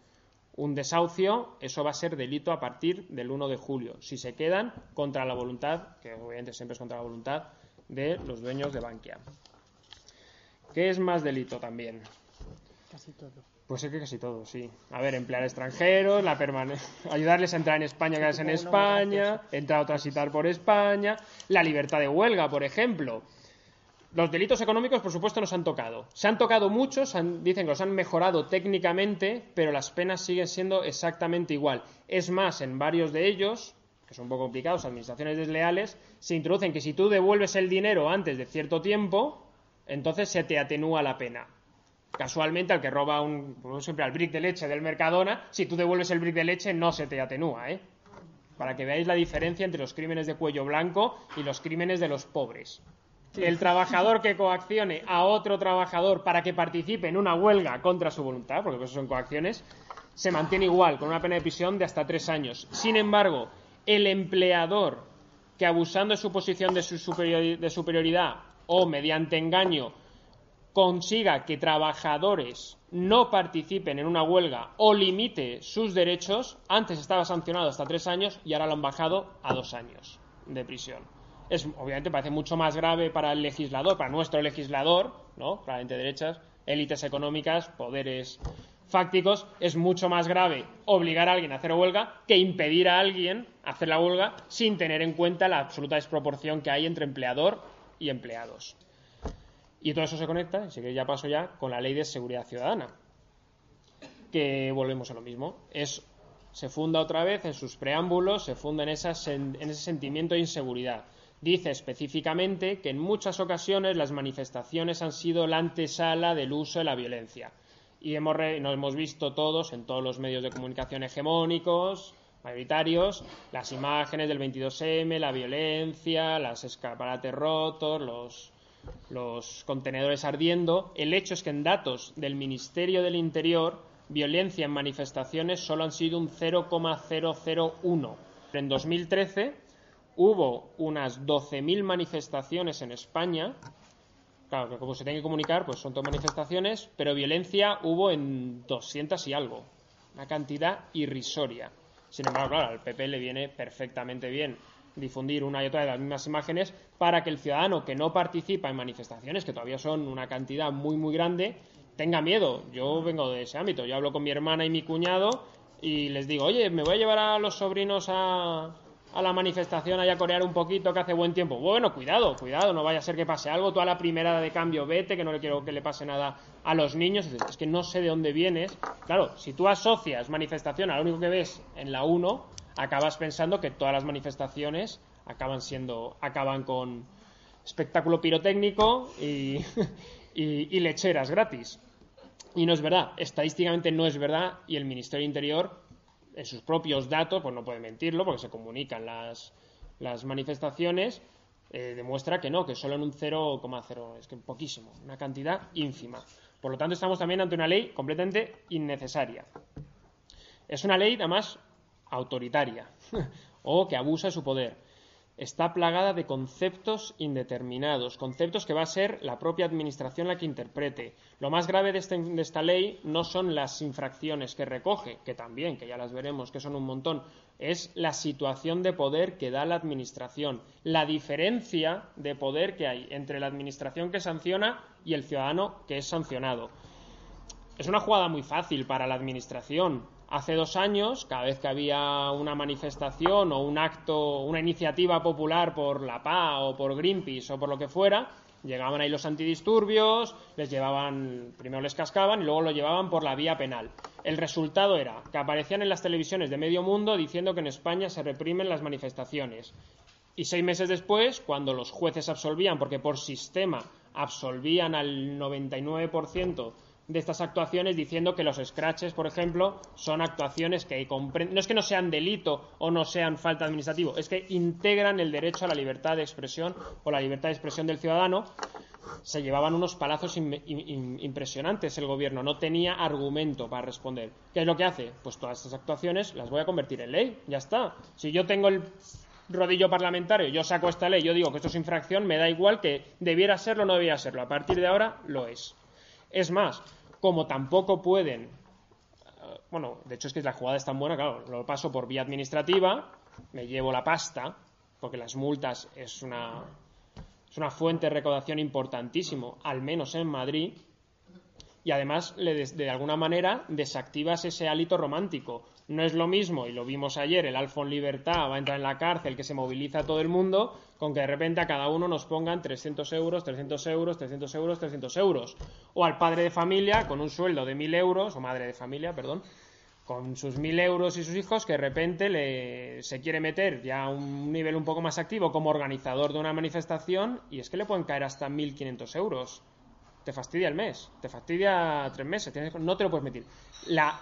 un desahucio, eso va a ser delito a partir del 1 de julio, si se quedan contra la voluntad, que obviamente siempre es contra la voluntad, de los dueños de Bankia. ¿Qué es más delito también? Casi todo. Pues es que casi todo, sí. A ver, emplear extranjeros, la ayudarles a entrar en España, quedarse en España, entrar o transitar por España, la libertad de huelga, por ejemplo. Los delitos económicos, por supuesto, nos han tocado. Se han tocado muchos, dicen que los han mejorado técnicamente, pero las penas siguen siendo exactamente igual. Es más, en varios de ellos, que son un poco complicados, administraciones desleales, se introducen que si tú devuelves el dinero antes de cierto tiempo, entonces se te atenúa la pena casualmente al que roba un, siempre al brick de leche del Mercadona, si tú devuelves el brick de leche no se te atenúa, ¿eh? Para que veáis la diferencia entre los crímenes de cuello blanco y los crímenes de los pobres. El trabajador que coaccione a otro trabajador para que participe en una huelga contra su voluntad, porque eso son coacciones, se mantiene igual, con una pena de prisión de hasta tres años. Sin embargo, el empleador que abusando de su posición de, su de superioridad o mediante engaño consiga que trabajadores no participen en una huelga o limite sus derechos, antes estaba sancionado hasta tres años y ahora lo han bajado a dos años de prisión. Es, obviamente parece mucho más grave para el legislador, para nuestro legislador, ¿no? Para de derechas, élites económicas, poderes fácticos, es mucho más grave obligar a alguien a hacer huelga que impedir a alguien hacer la huelga sin tener en cuenta la absoluta desproporción que hay entre empleador y empleados. Y todo eso se conecta, así que ya paso ya, con la ley de seguridad ciudadana, que volvemos a lo mismo. Es, se funda otra vez en sus preámbulos, se funda en, ese sentimiento de inseguridad. Dice específicamente que en muchas ocasiones las manifestaciones han sido la antesala del uso de la violencia. Y hemos nos hemos visto todos en todos los medios de comunicación hegemónicos, mayoritarios, las imágenes del 22M, la violencia, las escaparates rotos, los los contenedores ardiendo. El hecho es que en datos del Ministerio del Interior, violencia en manifestaciones solo han sido un 0,001. En 2013 hubo unas 12.000 manifestaciones en España. Claro, que como se tiene que comunicar, pues son todas manifestaciones, pero violencia hubo en 200 y algo. Una cantidad irrisoria. Sin embargo, claro, al PP le viene perfectamente bien difundir una y otra de las mismas imágenes para que el ciudadano que no participa en manifestaciones, que todavía son una cantidad muy, muy grande, tenga miedo. Yo vengo de ese ámbito. Yo hablo con mi hermana y mi cuñado y les digo, oye, me voy a llevar a los sobrinos a, a la manifestación a corear un poquito que hace buen tiempo. Bueno, cuidado, cuidado, no vaya a ser que pase algo. Tú a la primera de cambio vete, que no le quiero que le pase nada a los niños. Es que no sé de dónde vienes. Claro, si tú asocias manifestación a lo único que ves en la 1, acabas pensando que todas las manifestaciones acaban siendo, acaban con espectáculo pirotécnico y, lecheras gratis. Y no es verdad, estadísticamente no es verdad y el Ministerio del Interior, en sus propios datos, pues no puede mentirlo porque se comunican las, las manifestaciones, eh, demuestra que no, que solo en un 0,0, es que poquísimo, una cantidad ínfima. Por lo tanto, estamos también ante una ley completamente innecesaria. Es una ley, además, autoritaria o que abusa de su poder está plagada de conceptos indeterminados, conceptos que va a ser la propia Administración la que interprete. Lo más grave de, este, de, esta ley no son las infracciones que recoge, que también, que ya las veremos, que son un montón, es la situación de poder que da la Administración, la diferencia de poder que hay entre la Administración que sanciona y el ciudadano que es sancionado. Es una jugada muy fácil para la Administración, Hace dos años, cada vez que había una manifestación o un acto, una iniciativa popular por la PA o por Greenpeace o por lo que fuera, llegaban ahí los antidisturbios, les llevaban, primero les cascaban y luego lo llevaban por la vía penal. El resultado era que aparecían en las televisiones de medio mundo diciendo que en España se reprimen las manifestaciones. Y seis meses después, cuando los jueces absolvían, porque por sistema absolvían al 99% de estas actuaciones diciendo que los scratches, por ejemplo, son actuaciones que no es que no sean delito o no sean falta administrativo, es que integran el derecho a la libertad de expresión o la libertad de expresión del ciudadano. Se llevaban unos palazos impresionantes el gobierno, no tenía argumento para responder. ¿Qué es lo que hace? Pues todas estas actuaciones las voy a convertir en ley, ya está. Si yo tengo el rodillo parlamentario, yo saco esta ley, yo digo que esto es infracción, me da igual que debiera serlo o no debiera serlo. A partir de ahora lo es. Es más, como tampoco pueden, eh, bueno, de hecho es que la jugada es tan buena, claro, lo paso por vía administrativa, me llevo la pasta, porque las multas es una, es una fuente de recaudación importantísimo, al menos en Madrid, y además de alguna manera desactivas ese hálito romántico. No es lo mismo, y lo vimos ayer, el Alfon Libertad va a entrar en la cárcel, que se moviliza todo el mundo, con que de repente a cada uno nos pongan 300 euros, 300 euros, 300 euros, 300 euros. O al padre de familia con un sueldo de 1.000 euros, o madre de familia, perdón, con sus 1.000 euros y sus hijos, que de repente le, se quiere meter ya a un nivel un poco más activo como organizador de una manifestación, y es que le pueden caer hasta 1.500 euros te fastidia el mes, te fastidia tres meses, no te lo puedes meter. La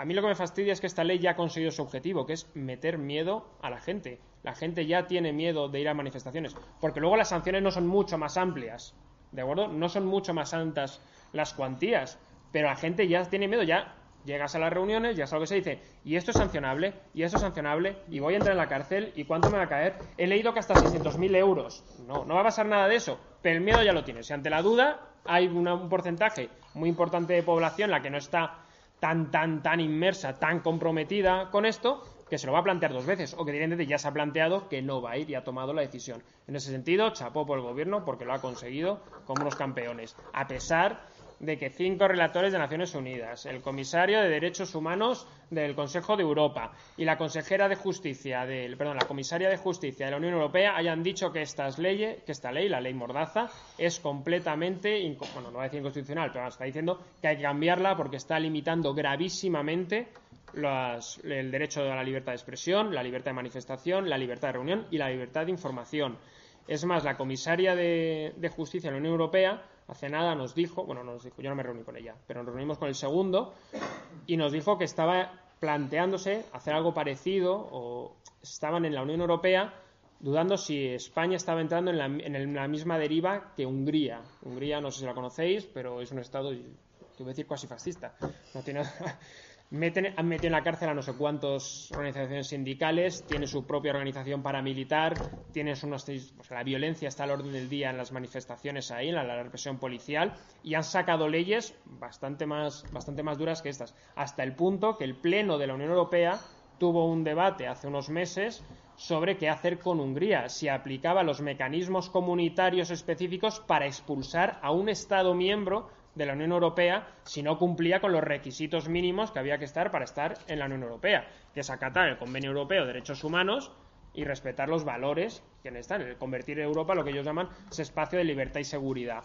a mí lo que me fastidia es que esta ley ya ha conseguido su objetivo, que es meter miedo a la gente. La gente ya tiene miedo de ir a manifestaciones, porque luego las sanciones no son mucho más amplias, ¿de acuerdo? No son mucho más altas las cuantías, pero la gente ya tiene miedo, ya llegas a las reuniones, ya sabes lo que se dice, y esto es sancionable, y esto es sancionable, y voy a entrar en la cárcel, y cuánto me va a caer. He leído que hasta 600.000 euros. No, no va a pasar nada de eso, pero el miedo ya lo tienes. Y ante la duda, hay un porcentaje muy importante de población la que no está tan, tan, tan inmersa, tan comprometida con esto, que se lo va a plantear dos veces, o que directamente ya se ha planteado que no va a ir y ha tomado la decisión. En ese sentido, chapó por el gobierno porque lo ha conseguido como unos campeones, a pesar de que cinco relatores de Naciones Unidas, el comisario de Derechos Humanos del Consejo de Europa y la consejera de Justicia del, perdón, la comisaria de Justicia de la Unión Europea hayan dicho que estas leyes, que esta ley, la ley Mordaza, es completamente, bueno, no va a decir inconstitucional, pero está diciendo que hay que cambiarla porque está limitando gravísimamente el derecho a la libertad de expresión, la libertad de manifestación, la libertad de reunión y la libertad de información. Es más, la comisaria de, de Justicia de la Unión Europea hace nada nos dijo, bueno, nos dijo, yo no me reuní con ella, pero nos reunimos con el segundo y nos dijo que estaba planteándose hacer algo parecido o estaban en la Unión Europea dudando si España estaba entrando en la, misma deriva que Hungría. Hungría, no sé si la conocéis, pero es un estado, yo voy a decir, casi fascista. No tiene, Meten, han metido en la cárcel a no sé cuántas organizaciones sindicales, tiene su propia organización paramilitar, tiene unos, la violencia está al orden del día en las manifestaciones ahí, en la, represión policial, y han sacado leyes bastante más, bastante más duras que estas, hasta el punto que el Pleno de la Unión Europea tuvo un debate hace unos meses sobre qué hacer con Hungría, si aplicaba los mecanismos comunitarios específicos para expulsar a un Estado miembro de la Unión Europea si no cumplía con los requisitos mínimos que había que estar para estar en la Unión Europea, que es acatar el Convenio Europeo de Derechos Humanos y respetar los valores que están, el convertir Europa lo que ellos llaman ese espacio de libertad y seguridad.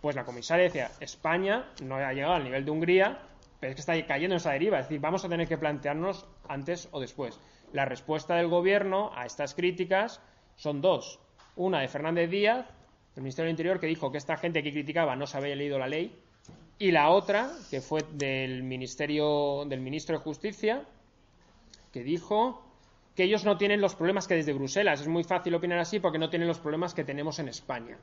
Pues la comisaria decía, España no ha llegado al nivel de Hungría, pero es que está cayendo en esa deriva, es decir, vamos a tener que plantearnos antes o después. La respuesta del gobierno a estas críticas son dos. Una de Fernández Díaz, el Ministerio del Interior, que dijo que esta gente que criticaba no se había leído la ley, Y la otra, que fue del Ministerio, del Ministro de Justicia, que dijo que ellos no tienen los problemas que desde Bruselas. Es muy fácil opinar así porque no tienen los problemas que tenemos en España.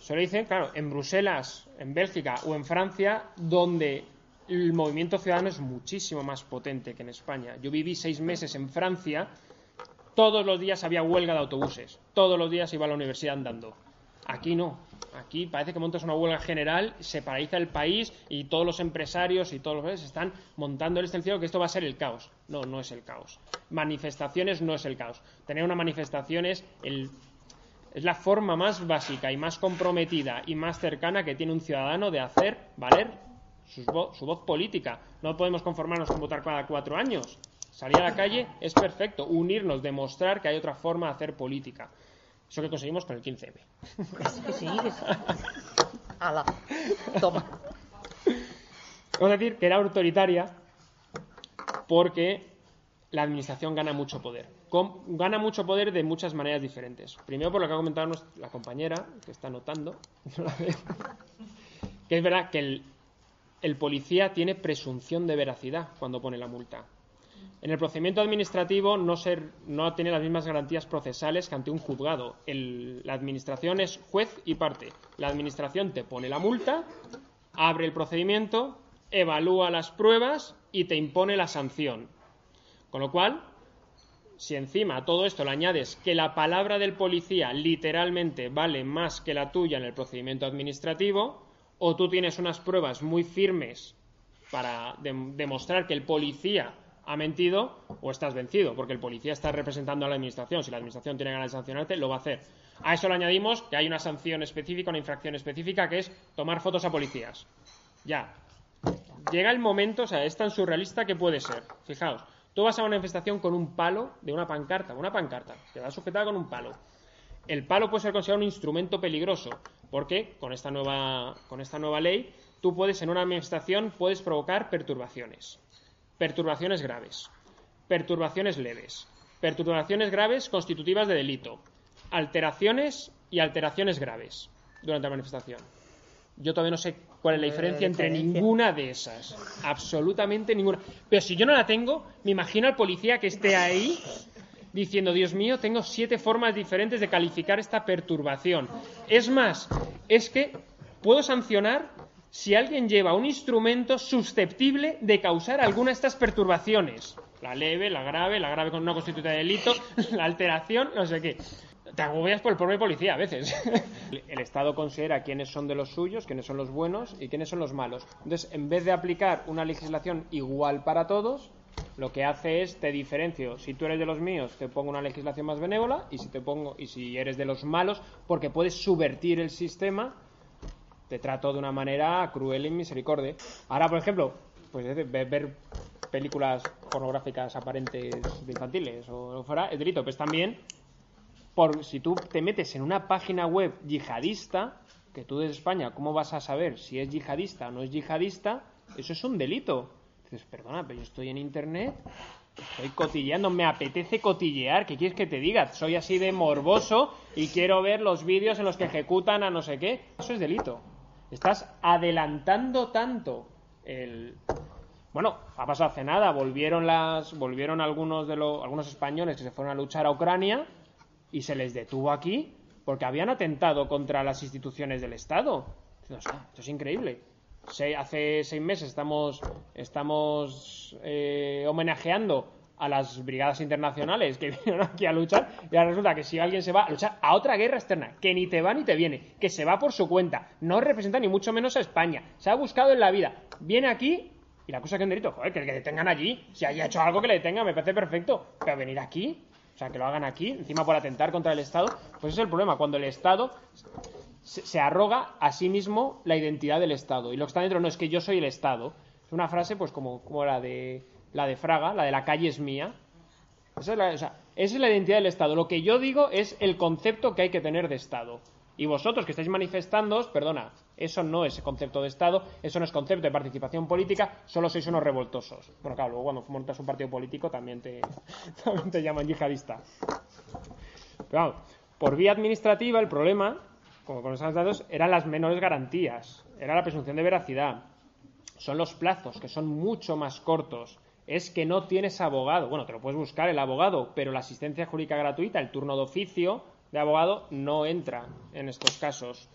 Solo dicen, claro, en Bruselas, en Bélgica o en Francia, donde el movimiento ciudadano es muchísimo más potente que en España. Yo viví seis meses en Francia, todos los días había huelga de autobuses, todos los días iba a la universidad andando. Aquí no. Aquí parece que montas una huelga general, se paraliza el país y todos los empresarios y todos los están montando el extensivo que esto va a ser el caos. No, no es el caos. Manifestaciones no es el caos. Tener una manifestación es, el, es la forma más básica y más comprometida y más cercana que tiene un ciudadano de hacer valer su su voz política. No podemos conformarnos con votar cada cuatro años. Salir a la calle es perfecto. Unirnos, demostrar que hay otra forma de hacer política. Eso que conseguimos con el 15M. Que sí, que sí. Ala, toma. Vamos a decir que era autoritaria porque la administración gana mucho poder. Con- gana mucho poder de muchas maneras diferentes. Primero por lo que ha comentado nuestra- la compañera, que está anotando, no la veo, que es verdad que el, el policía tiene presunción de veracidad cuando pone la multa. En el procedimiento administrativo no, ser, no tiene las mismas garantías procesales que ante un juzgado. La administración es juez y parte. La administración te pone la multa, abre el procedimiento, evalúa las pruebas y te impone la sanción. Con lo cual, si encima a todo esto le añades que la palabra del policía literalmente vale más que la tuya en el procedimiento administrativo, o tú tienes unas pruebas muy firmes para dem- demostrar que el policía ha mentido, o estás vencido, porque el policía está representando a la administración. Si la administración tiene ganas de sancionarte, lo va a hacer. A eso le añadimos que hay una sanción específica, una infracción específica, que es tomar fotos a policías. Ya, llega el momento, o sea, es tan surrealista que puede ser. Fijaos, tú vas a una manifestación con un palo de una pancarta, una pancarta, que va sujetada con un palo. El palo puede ser considerado un instrumento peligroso, porque con esta nueva, con esta nueva ley, tú puedes en una manifestación puedes provocar perturbaciones. Perturbaciones graves. Perturbaciones leves. Perturbaciones graves constitutivas de delito. Alteraciones y alteraciones graves durante la manifestación. Yo todavía no sé cuál es la diferencia entre ninguna de esas. Absolutamente ninguna. Pero si yo no la tengo, me imagino al policía que esté ahí diciendo, Dios mío, tengo siete formas diferentes de calificar esta perturbación. Es más, es que puedo sancionar si alguien lleva un instrumento susceptible de causar alguna de estas perturbaciones. La leve, la grave, la grave con una constitución de delito, la alteración, no sé qué. Te agobias por el propio policía a veces. El Estado considera quiénes son de los suyos, quiénes son los buenos y quiénes son los malos. Entonces, en vez de aplicar una legislación igual para todos, lo que hace es te diferencio. Si tú eres de los míos, te pongo una legislación más benévola y si te pongo y si eres de los malos, porque puedes subvertir el sistema, te trato de una manera cruel y misericordia. Ahora, por ejemplo, pues ver, películas pornográficas aparentes de infantiles o fuera es delito, pues también por si tú te metes en una página web yihadista, que tú desde España, ¿cómo vas a saber si es yihadista o no es yihadista? Eso es un delito. Dices, perdona, pero yo estoy en internet, estoy cotilleando, me apetece cotillear, ¿qué quieres que te diga? Soy así de morboso y quiero ver los vídeos en los que ejecutan a no sé qué. Eso es delito. Estás adelantando tanto el, bueno, ha pasado hace nada, volvieron las, volvieron algunos de los, algunos españoles que se fueron a luchar a Ucrania y se les detuvo aquí porque habían atentado contra las instituciones del Estado. O sea, esto es increíble. Se- hace seis meses estamos, estamos eh, homenajeando a las brigadas internacionales que vinieron aquí a luchar y ahora resulta que si alguien se va a luchar a otra guerra externa, que ni te va ni te viene, que se va por su cuenta, no representa ni mucho menos a España, se ha buscado en la vida, viene aquí y la cosa que un delito, joder, que le detengan allí, si haya hecho algo que le detenga, me parece perfecto, pero venir aquí, o sea, que lo hagan aquí, encima por atentar contra el Estado, pues es el problema, cuando el Estado se, se arroga a sí mismo la identidad del Estado. Y lo que está dentro no es que yo soy el Estado. Es una frase, pues, como, como la de la de Fraga, la de la calle es mía. Esa es, la, identidad del Estado. Lo que yo digo es el concepto que hay que tener de Estado. Y vosotros que estáis manifestándoos, perdona, eso no es concepto de Estado, eso no es concepto de participación política, solo sois unos revoltosos. Bueno, claro, luego cuando montas un partido político también te, llaman yihadista. Pero vamos, por vía administrativa el problema, como con esos datos, eran las menores garantías. era la presunción de veracidad. Son los plazos, que son mucho más cortos. Es que no tienes abogado. Bueno, te lo puedes buscar el abogado, pero la asistencia jurídica gratuita, el turno de oficio de abogado, no entra en estos casos.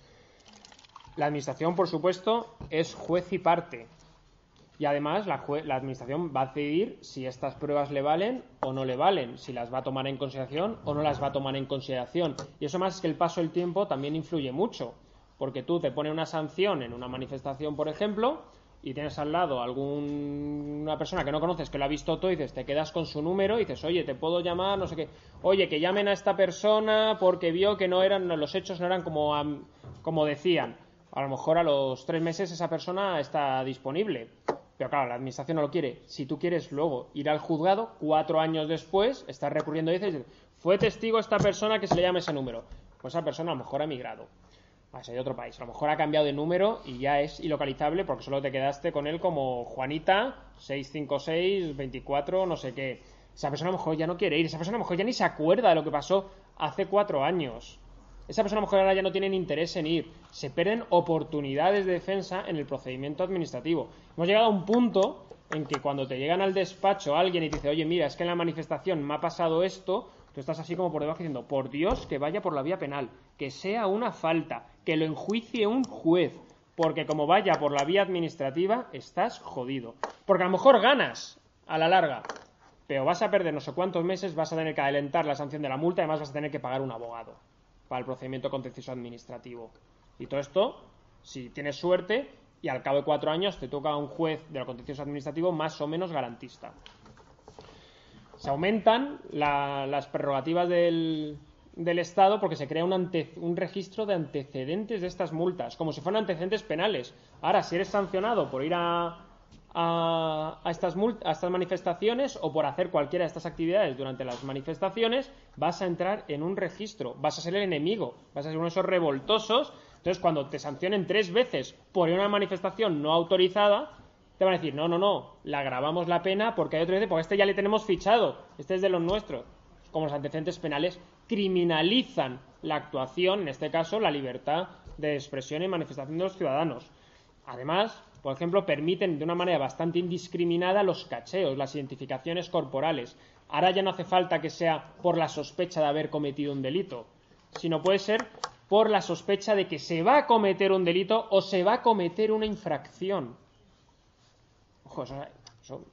La Administración, por supuesto, es juez y parte. Y además la, la, Administración va a decidir si estas pruebas le valen o no le valen, si las va a tomar en consideración o no las va a tomar en consideración. Y eso más es que el paso del tiempo también influye mucho, porque tú te pones una sanción en una manifestación, por ejemplo, y tienes al lado alguna persona que no conoces que lo ha visto todo y dices, te quedas con su número y dices, oye, te puedo llamar, no sé qué, oye, que llamen a esta persona porque vio que no eran, los hechos no eran como, como decían. A lo mejor a los tres meses esa persona está disponible pero claro, la administración no lo quiere. Si tú quieres luego ir al juzgado, cuatro años después, estás recurriendo y dices, fue testigo esta persona que se le llama ese número. Pues esa persona a lo mejor ha migrado a ser de otro país. A lo mejor ha cambiado de número y ya es ilocalizable porque solo te quedaste con él como Juanita 656 24 no sé qué. Esa persona a lo mejor ya no quiere ir. Esa persona a lo mejor ya ni se acuerda de lo que pasó hace cuatro años esa persona a lo mejor ahora ya no tiene interés en ir. Se pierden oportunidades de defensa en el procedimiento administrativo. Hemos llegado a un punto en que cuando te llegan al despacho alguien y te dice, oye, mira, es que en la manifestación me ha pasado esto, tú estás así como por debajo diciendo, por Dios, que vaya por la vía penal, que sea una falta, que lo enjuicie un juez, porque como vaya por la vía administrativa, estás jodido. Porque a lo mejor ganas a la larga, pero vas a perder no sé cuántos meses, vas a tener que adelantar la sanción de la multa además vas a tener que pagar un abogado para el procedimiento contencioso administrativo. Y todo esto, si tienes suerte, y al cabo de cuatro años te toca un juez de lo contencioso administrativo más o menos garantista. Se aumentan las prerrogativas del, del, Estado porque se crea un, un, registro de antecedentes de estas multas, como si fueran antecedentes penales. Ahora, si eres sancionado por ir a, a, estas a estas manifestaciones o por hacer cualquiera de estas actividades durante las manifestaciones, vas a entrar en un registro, vas a ser el enemigo, vas a ser uno de esos revoltosos. Entonces, cuando te sancionen tres veces por una manifestación no autorizada, te van a decir, no, no, no, le agravamos la pena porque hay otro veces, porque este ya le tenemos fichado, este es de los nuestros. Como los antecedentes penales criminalizan la actuación, en este caso, la libertad de expresión y manifestación de los ciudadanos. Además, por ejemplo, permiten de una manera bastante indiscriminada los cacheos, las identificaciones corporales. Ahora ya no hace falta que sea por la sospecha de haber cometido un delito, sino puede ser por la sospecha de que se va a cometer un delito o se va a cometer una infracción. Ojo, eso,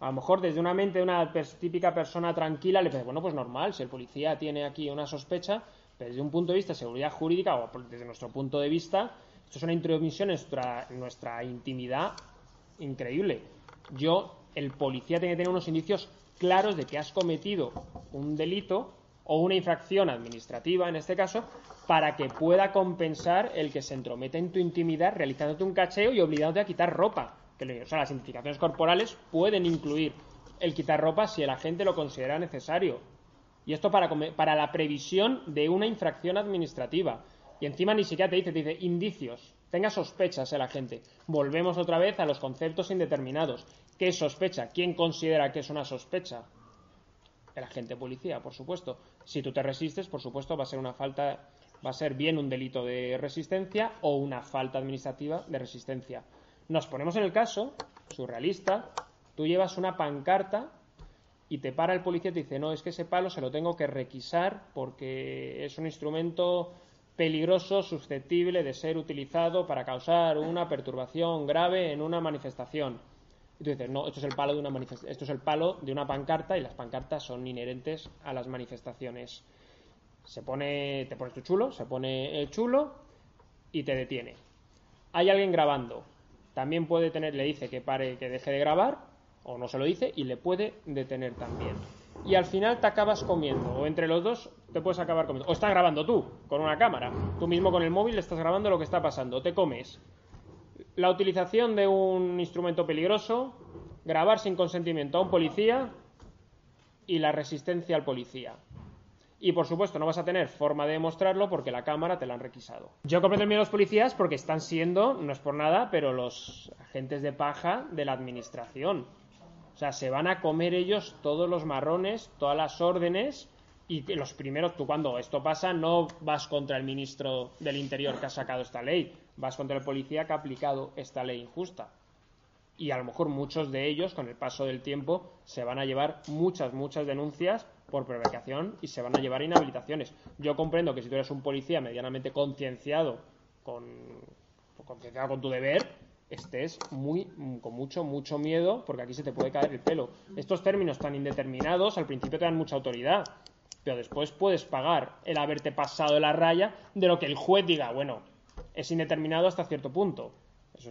a lo mejor desde una mente de una típica persona tranquila le parece, bueno, pues normal, si el policía tiene aquí una sospecha, pero desde un punto de vista de seguridad jurídica o desde nuestro punto de vista, esto es una intromisión en nuestra, intimidad increíble. Yo, el policía tiene que tener unos indicios claros de que has cometido un delito o una infracción administrativa, en este caso, para que pueda compensar el que se entromete en tu intimidad realizándote un cacheo y obligándote a quitar ropa. O sea, las identificaciones corporales pueden incluir el quitar ropa si el agente lo considera necesario. Y esto para, para la previsión de una infracción administrativa. Y encima ni siquiera te dice, te dice indicios. Tenga sospechas la gente. Volvemos otra vez a los conceptos indeterminados. ¿Qué sospecha? ¿Quién considera que es una sospecha? El agente policía, por supuesto. Si tú te resistes, por supuesto, va a ser una falta, va a ser bien un delito de resistencia o una falta administrativa de resistencia. Nos ponemos en el caso, surrealista, tú llevas una pancarta y te para el policía y te dice, no, es que ese palo se lo tengo que requisar porque es un instrumento peligroso, susceptible de ser utilizado para causar una perturbación grave en una manifestación. Y tú dices, no, esto es el palo de una esto es el palo de una pancarta y las pancartas son inherentes a las manifestaciones. Se pone, te pones tu chulo, se pone el chulo y te detiene. Hay alguien grabando. También puede tener, le dice que pare, que deje de grabar, o no se lo dice, y le puede detener también y al final te acabas comiendo. O entre los dos te puedes acabar comiendo. O estás grabando tú, con una cámara. Tú mismo con el móvil estás grabando lo que está pasando. Te comes. La utilización de un instrumento peligroso, grabar sin consentimiento a un policía y la resistencia al policía. Y por supuesto no vas a tener forma de demostrarlo porque la cámara te la han requisado. Yo comprendo el a los policías porque están siendo, no es por nada, pero los agentes de paja de la administración o sea, se van a comer ellos todos los marrones, todas las órdenes y los primeros, tú cuando esto pasa no vas contra el ministro del Interior que ha sacado esta ley. vas contra el policía que ha aplicado esta ley injusta. Y a lo mejor muchos de ellos, con el paso del tiempo, se van a llevar muchas, muchas denuncias por prevaricación y se van a llevar inhabilitaciones. Yo comprendo que si tú eres un policía medianamente concienciado con, concienciado con tu deber, estés muy, con mucho, mucho miedo, porque aquí se te puede caer el pelo. Estos términos tan indeterminados al principio te dan mucha autoridad, pero después puedes pagar el haberte pasado la raya de lo que el juez diga, bueno, es indeterminado hasta cierto punto. es,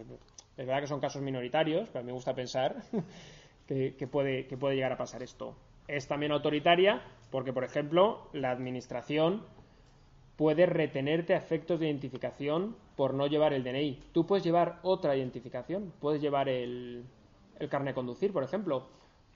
verdad que son casos minoritarios, pero a mí me gusta pensar que, puede, que puede llegar a pasar esto. Es también autoritaria porque, por ejemplo, la administración puede retenerte a efectos de identificación por no llevar el DNI. Tú puedes llevar otra identificación, puedes llevar el, el carnet de conducir, por ejemplo,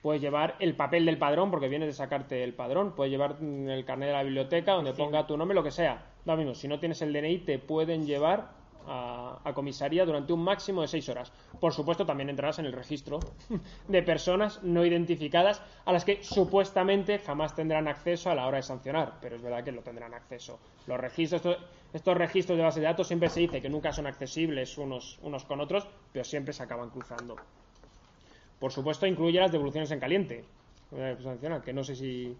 puedes llevar el papel del padrón porque vienes de sacarte el padrón, puedes llevar el carnet de la biblioteca donde ponga tu nombre, lo que sea. Lo mismo, si no tienes el DNI te pueden llevar a, comisaría durante un máximo de seis horas. Por supuesto, también entrarás en el registro de personas no identificadas a las que supuestamente jamás tendrán acceso a la hora de sancionar, pero es verdad que lo tendrán acceso. Los registros, estos, registros de base de datos siempre se dice que nunca son accesibles unos, unos con otros, pero siempre se acaban cruzando. Por supuesto, incluye las devoluciones en caliente. Que no sé si,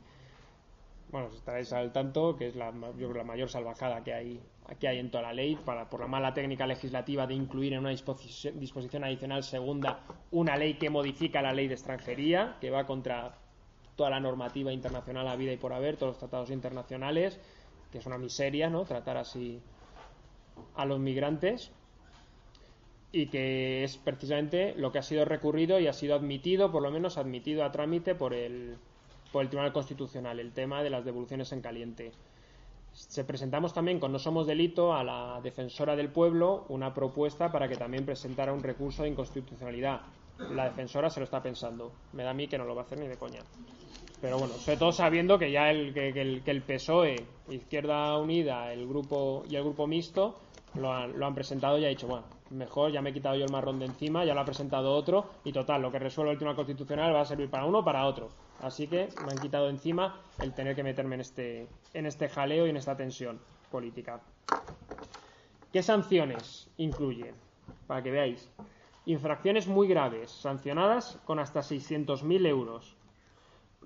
bueno, estaréis al tanto que es la, la mayor salvajada que hay, que hay en toda la ley para, por la mala técnica legislativa de incluir en una disposición, disposición adicional segunda una ley que modifica la ley de extranjería, que va contra toda la normativa internacional a vida y por haber, todos los tratados internacionales, que es una miseria, ¿no? Tratar así a los migrantes y que es precisamente lo que ha sido recurrido y ha sido admitido, por lo menos admitido a trámite por el, por el Tribunal Constitucional, el tema de las devoluciones en caliente. Se presentamos también con No Somos Delito a la defensora del pueblo una propuesta para que también presentara un recurso de inconstitucionalidad. La defensora se lo está pensando. Me da a mí que no lo va a hacer ni de coña. Pero bueno, sobre todo sabiendo que ya el, que, el, que el PSOE, Izquierda Unida el grupo y el grupo mixto lo han, lo han presentado y ha dicho, bueno, mejor, ya me he quitado yo el marrón de encima, ya lo ha presentado otro y total, lo que resuelve el Tribunal Constitucional va a servir para uno o para otro. Así que me han quitado encima el tener que meterme en este, en este jaleo y en esta tensión política. ¿Qué sanciones incluye? Para que veáis. Infracciones muy graves, sancionadas con hasta 600.000 euros.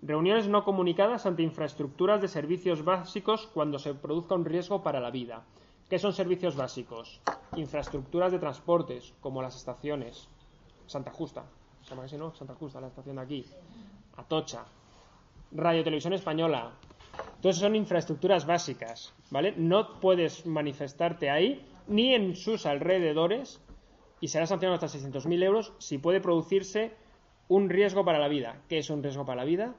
Reuniones no comunicadas ante infraestructuras de servicios básicos cuando se produzca un riesgo para la vida. ¿Qué son servicios básicos? Infraestructuras de transportes, como las estaciones. Santa Justa, se llama así, ¿no? Santa Justa, la estación de aquí. Atocha. Radio Televisión Española. Entonces son infraestructuras básicas, ¿vale? No puedes manifestarte ahí ni en sus alrededores y será sancionado hasta 600.000 euros si puede producirse un riesgo para la vida. ¿Qué es un riesgo para la vida?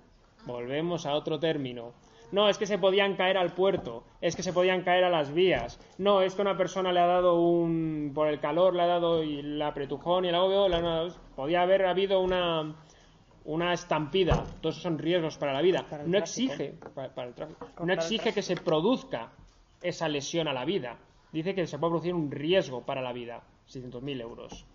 Volvemos a otro término no, es que se podían caer al puerto, es que se podían caer a las vías, no, es que una persona le ha dado un, por el calor le ha dado y la apretujón y el agobio, podía haber habido una, una estampida, todos esos son riesgos para la vida. No exige, para, el tráfico, no exige que se produzca esa lesión a la vida, dice que se puede producir un riesgo para la vida, 600.000 euros.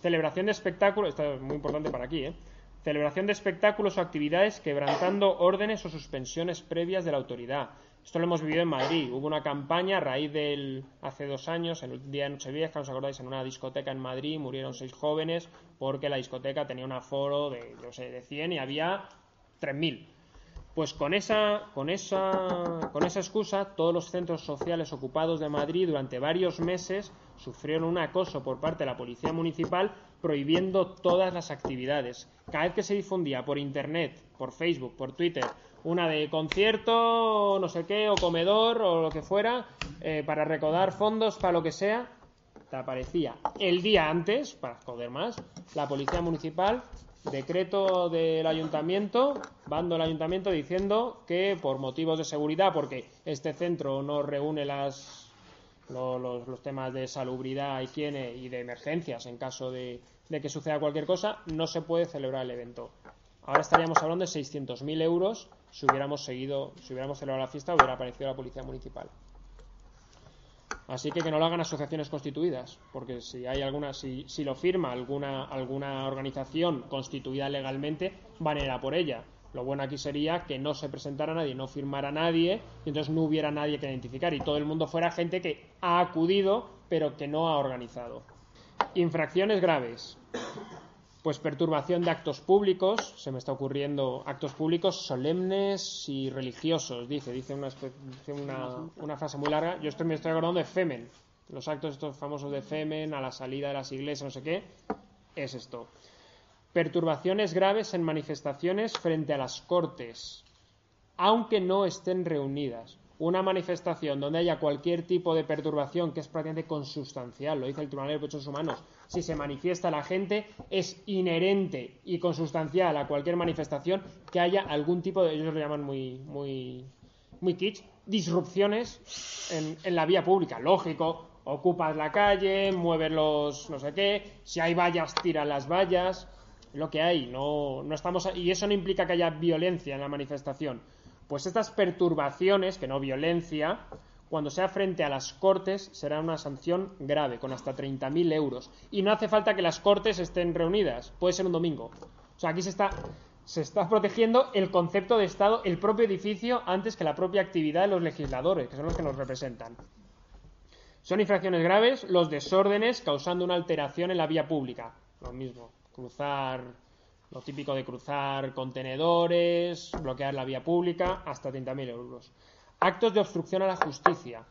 Celebración de espectáculos, esto es muy importante para aquí, ¿eh? Celebración de espectáculos o actividades quebrantando órdenes o suspensiones previas de la autoridad. Esto lo hemos vivido en Madrid. Hubo una campaña a raíz del hace dos años, el día de Nochevieja, os acordáis, en una discoteca en Madrid murieron seis jóvenes porque la discoteca tenía un aforo de, no sé, de 100 y había 3.000. Pues con esa, con, esa, con esa excusa, todos los centros sociales ocupados de Madrid durante varios meses sufrieron un acoso por parte de la policía municipal prohibiendo todas las actividades. Cada vez que se difundía por internet, por Facebook, por Twitter, una de concierto, no sé qué, o comedor, o lo que fuera, eh, para recaudar fondos para lo que sea, te aparecía el día antes, para joder más, la policía municipal, decreto del ayuntamiento, bando del ayuntamiento diciendo que por motivos de seguridad, porque este centro no reúne las los, temas de salubridad, higiene y de emergencias en caso de, que suceda cualquier cosa, no se puede celebrar el evento. Ahora estaríamos hablando de 600.000 euros si hubiéramos seguido, si hubiéramos celebrado la fiesta, hubiera aparecido la policía municipal. Así que que no lo hagan asociaciones constituidas, porque si hay alguna, si, si lo firma alguna, alguna organización constituida legalmente, van a ir a por ella. Lo bueno aquí sería que no se presentara nadie, no firmara nadie, y entonces no hubiera nadie que identificar y todo el mundo fuera gente que ha acudido pero que no ha organizado. Infracciones graves. Pues perturbación de actos públicos, se me está ocurriendo actos públicos solemnes y religiosos, dice, dice una, una, una frase muy larga. Yo estoy, me estoy acordando de Femen, los actos estos famosos de Femen, a la salida de las iglesias, no sé qué, es esto. Perturbaciones graves en manifestaciones frente a las Cortes, aunque no estén reunidas. Una manifestación donde haya cualquier tipo de perturbación que es prácticamente consustancial, lo dice el Tribunal de Derechos Humanos, si se manifiesta la gente, es inherente y consustancial a cualquier manifestación que haya algún tipo de, ellos lo llaman muy, muy, muy kitsch, disrupciones en, en la vía pública. Lógico, ocupas la calle, mueves los no sé qué, si hay vallas, tiran las vallas, lo que hay, no, no estamos y eso no implica que haya violencia en la manifestación. Pues estas perturbaciones, que no violencia, cuando sea frente a las Cortes será una sanción grave, con hasta 30.000 euros. Y no hace falta que las Cortes estén reunidas, puede ser un domingo. O sea, aquí se está, se está protegiendo el concepto de Estado, el propio edificio, antes que la propia actividad de los legisladores, que son los que nos representan. Son infracciones graves los desórdenes causando una alteración en la vía pública. Lo mismo, cruzar, lo típico de cruzar contenedores, bloquear la vía pública, hasta 30.000 euros. Actos de obstrucción a la justicia.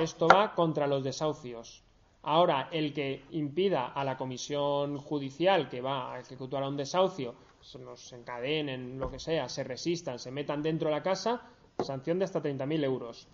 Esto va contra los desahucios. Ahora, el que impida a la comisión judicial que va a ejecutar un desahucio, se nos encadenen, lo que sea, se resistan, se metan dentro de la casa, sanción de hasta 30.000 euros.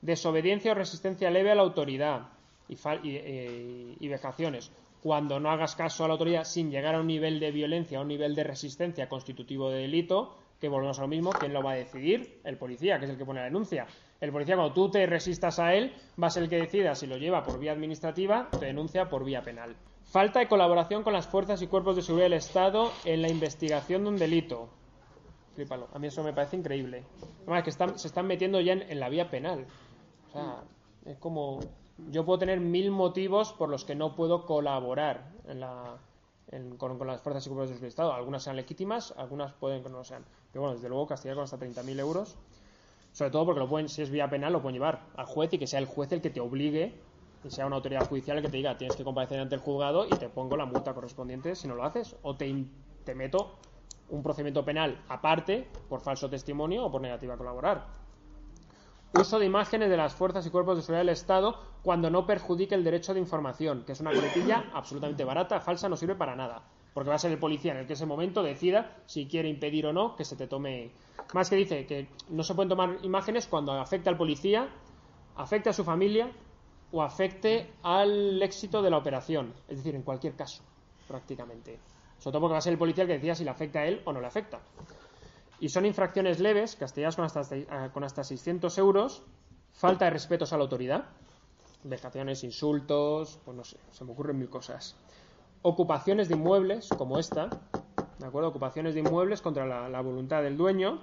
Desobediencia o resistencia leve a la autoridad y, y, y vejaciones. Cuando no hagas caso a la autoridad sin llegar a un nivel de violencia, a un nivel de resistencia constitutivo de delito, que volvemos a lo mismo, ¿quién lo va a decidir? El policía, que es el que pone la denuncia. El policía, cuando tú te resistas a él, va a ser el que decida si lo lleva por vía administrativa o te denuncia por vía penal. Falta de colaboración con las fuerzas y cuerpos de seguridad del Estado en la investigación de un delito. Flípalo. A mí eso me parece increíble. Además, que están, se están metiendo ya en la vía penal. O sea, es como. Yo puedo tener mil motivos por los que no puedo colaborar en la, con, las fuerzas y cuerpos de del Estado. Algunas sean legítimas, algunas pueden que no lo sean. Pero bueno, desde luego castigar con hasta 30.000 euros. Sobre todo porque lo pueden, si es vía penal, lo pueden llevar al juez y que sea el juez el que te obligue, y sea una autoridad judicial el que te diga tienes que comparecer ante el juzgado y te pongo la multa correspondiente si no lo haces. O te, te meto un procedimiento penal aparte por falso testimonio o por negativa a colaborar. Uso de imágenes de las fuerzas y cuerpos de seguridad del Estado cuando no perjudique el derecho de información, que es una coletilla absolutamente barata, falsa, no sirve para nada. Porque va a ser el policía en el que ese momento decida si quiere impedir o no que se te tome. Más que dice que no se pueden tomar imágenes cuando afecte al policía, afecte a su familia o afecte al éxito de la operación. Es decir, en cualquier caso, prácticamente. Sobre todo porque va a ser el policía el que decida si le afecta a él o no le afecta. Y son infracciones leves, castigadas con hasta, con hasta 600 euros, falta de respetos a la autoridad, vejaciones, insultos, pues no sé, se me ocurren mil cosas. Ocupaciones de inmuebles, como esta, ¿de acuerdo? Ocupaciones de inmuebles contra la, la voluntad del dueño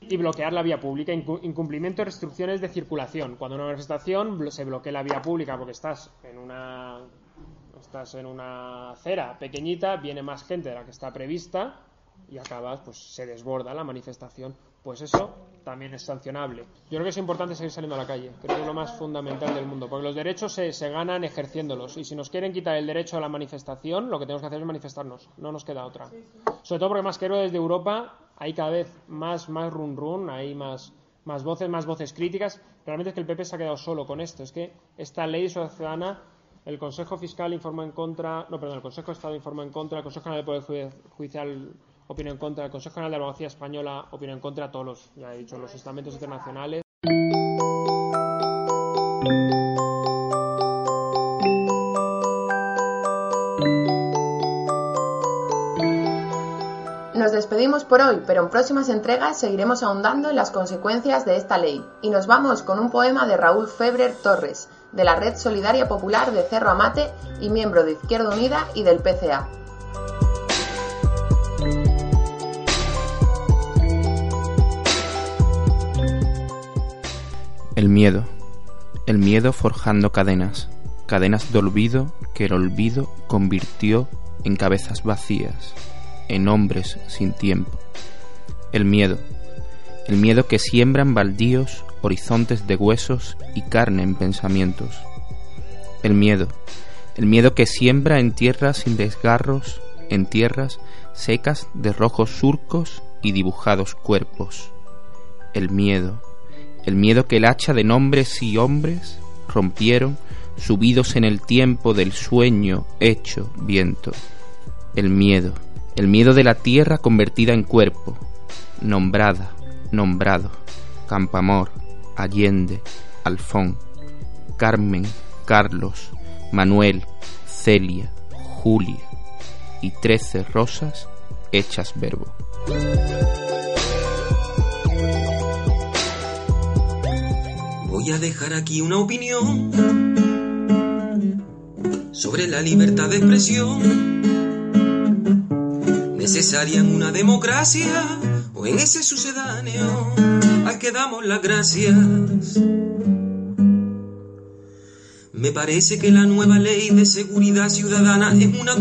y bloquear la vía pública, incumplimiento de restricciones de circulación. Cuando una manifestación se bloquea la vía pública porque estás en una estás en una acera pequeñita, viene más gente de la que está prevista y acabas, pues se desborda la manifestación, pues eso también es sancionable. Yo creo que es importante seguir saliendo a la calle, creo que es lo más fundamental del mundo, porque los derechos se, se, ganan ejerciéndolos, y si nos quieren quitar el derecho a la manifestación, lo que tenemos que hacer es manifestarnos, no nos queda otra. Sobre todo porque más que desde Europa hay cada vez más, más run run, hay más, más voces, más voces críticas. Realmente es que el PP se ha quedado solo con esto, es que esta ley de ciudadana el Consejo Fiscal informó en contra, no, perdón, el Consejo de Estado informó en contra, el Consejo General del Poder Judicial opinó en contra, el Consejo General de Abogacía Española opinó en contra, todos los, ya he dicho, los estamentos internacionales. Nos despedimos por hoy, pero en próximas entregas seguiremos ahondando en las consecuencias de esta ley. Y nos vamos con un poema de Raúl Febrer Torres, de la Red Solidaria Popular de Cerro Amate y miembro de Izquierda Unida y del PCA. El miedo. El miedo forjando cadenas, cadenas de olvido que el olvido convirtió en cabezas vacías, en hombres sin tiempo. El miedo. El miedo que siembra en baldíos horizontes de huesos y carne en pensamientos. El miedo. El miedo que siembra en tierras sin desgarros, en tierras secas de rojos surcos y dibujados cuerpos. El miedo. El miedo que el hacha de nombres y hombres rompieron subidos en el tiempo del sueño hecho viento. El miedo. El miedo de la tierra convertida en cuerpo, nombrada, nombrado, Campamor, Allende, Alfón, Carmen, Carlos, Manuel, Celia, Julia y trece rosas hechas verbo. Voy a dejar aquí una opinión sobre la libertad de expresión. Necesaria en una democracia o en ese sucedáneo al que damos las gracias. Me parece que la nueva ley de seguridad ciudadana es una...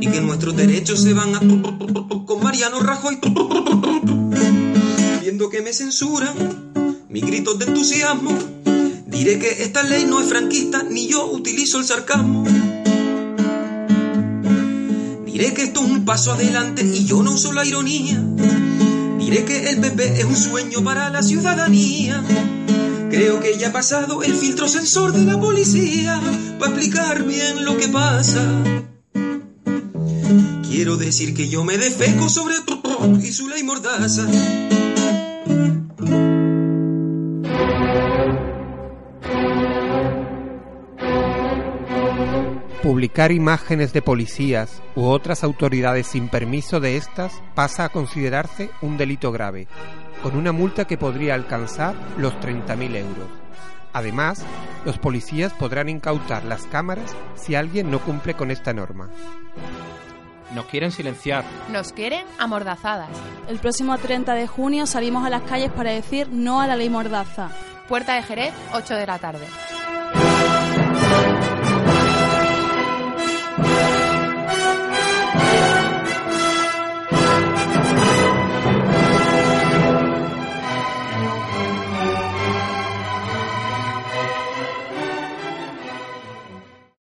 Y que nuestros derechos se van a... con Mariano Rajoy. Que me censuran mis gritos de entusiasmo, diré que esta ley no es franquista ni yo utilizo el sarcasmo. Diré que esto es un paso adelante y yo no uso la ironía. Diré que el PP es un sueño para la ciudadanía. Creo que ya ha pasado el filtro sensor de la policía para explicar bien lo que pasa. Quiero decir que yo me defeco sobre y su ley mordaza. Publicar imágenes de policías u otras autoridades sin permiso de estas pasa a considerarse un delito grave, con una multa que podría alcanzar los 30.000 euros. Además, los policías podrán incautar las cámaras si alguien no cumple con esta norma. Nos quieren silenciar. Nos quieren amordazadas. El próximo 30 de junio salimos a las calles para decir no a la ley mordaza. Puerta de Jerez, 8 de la tarde. Thank.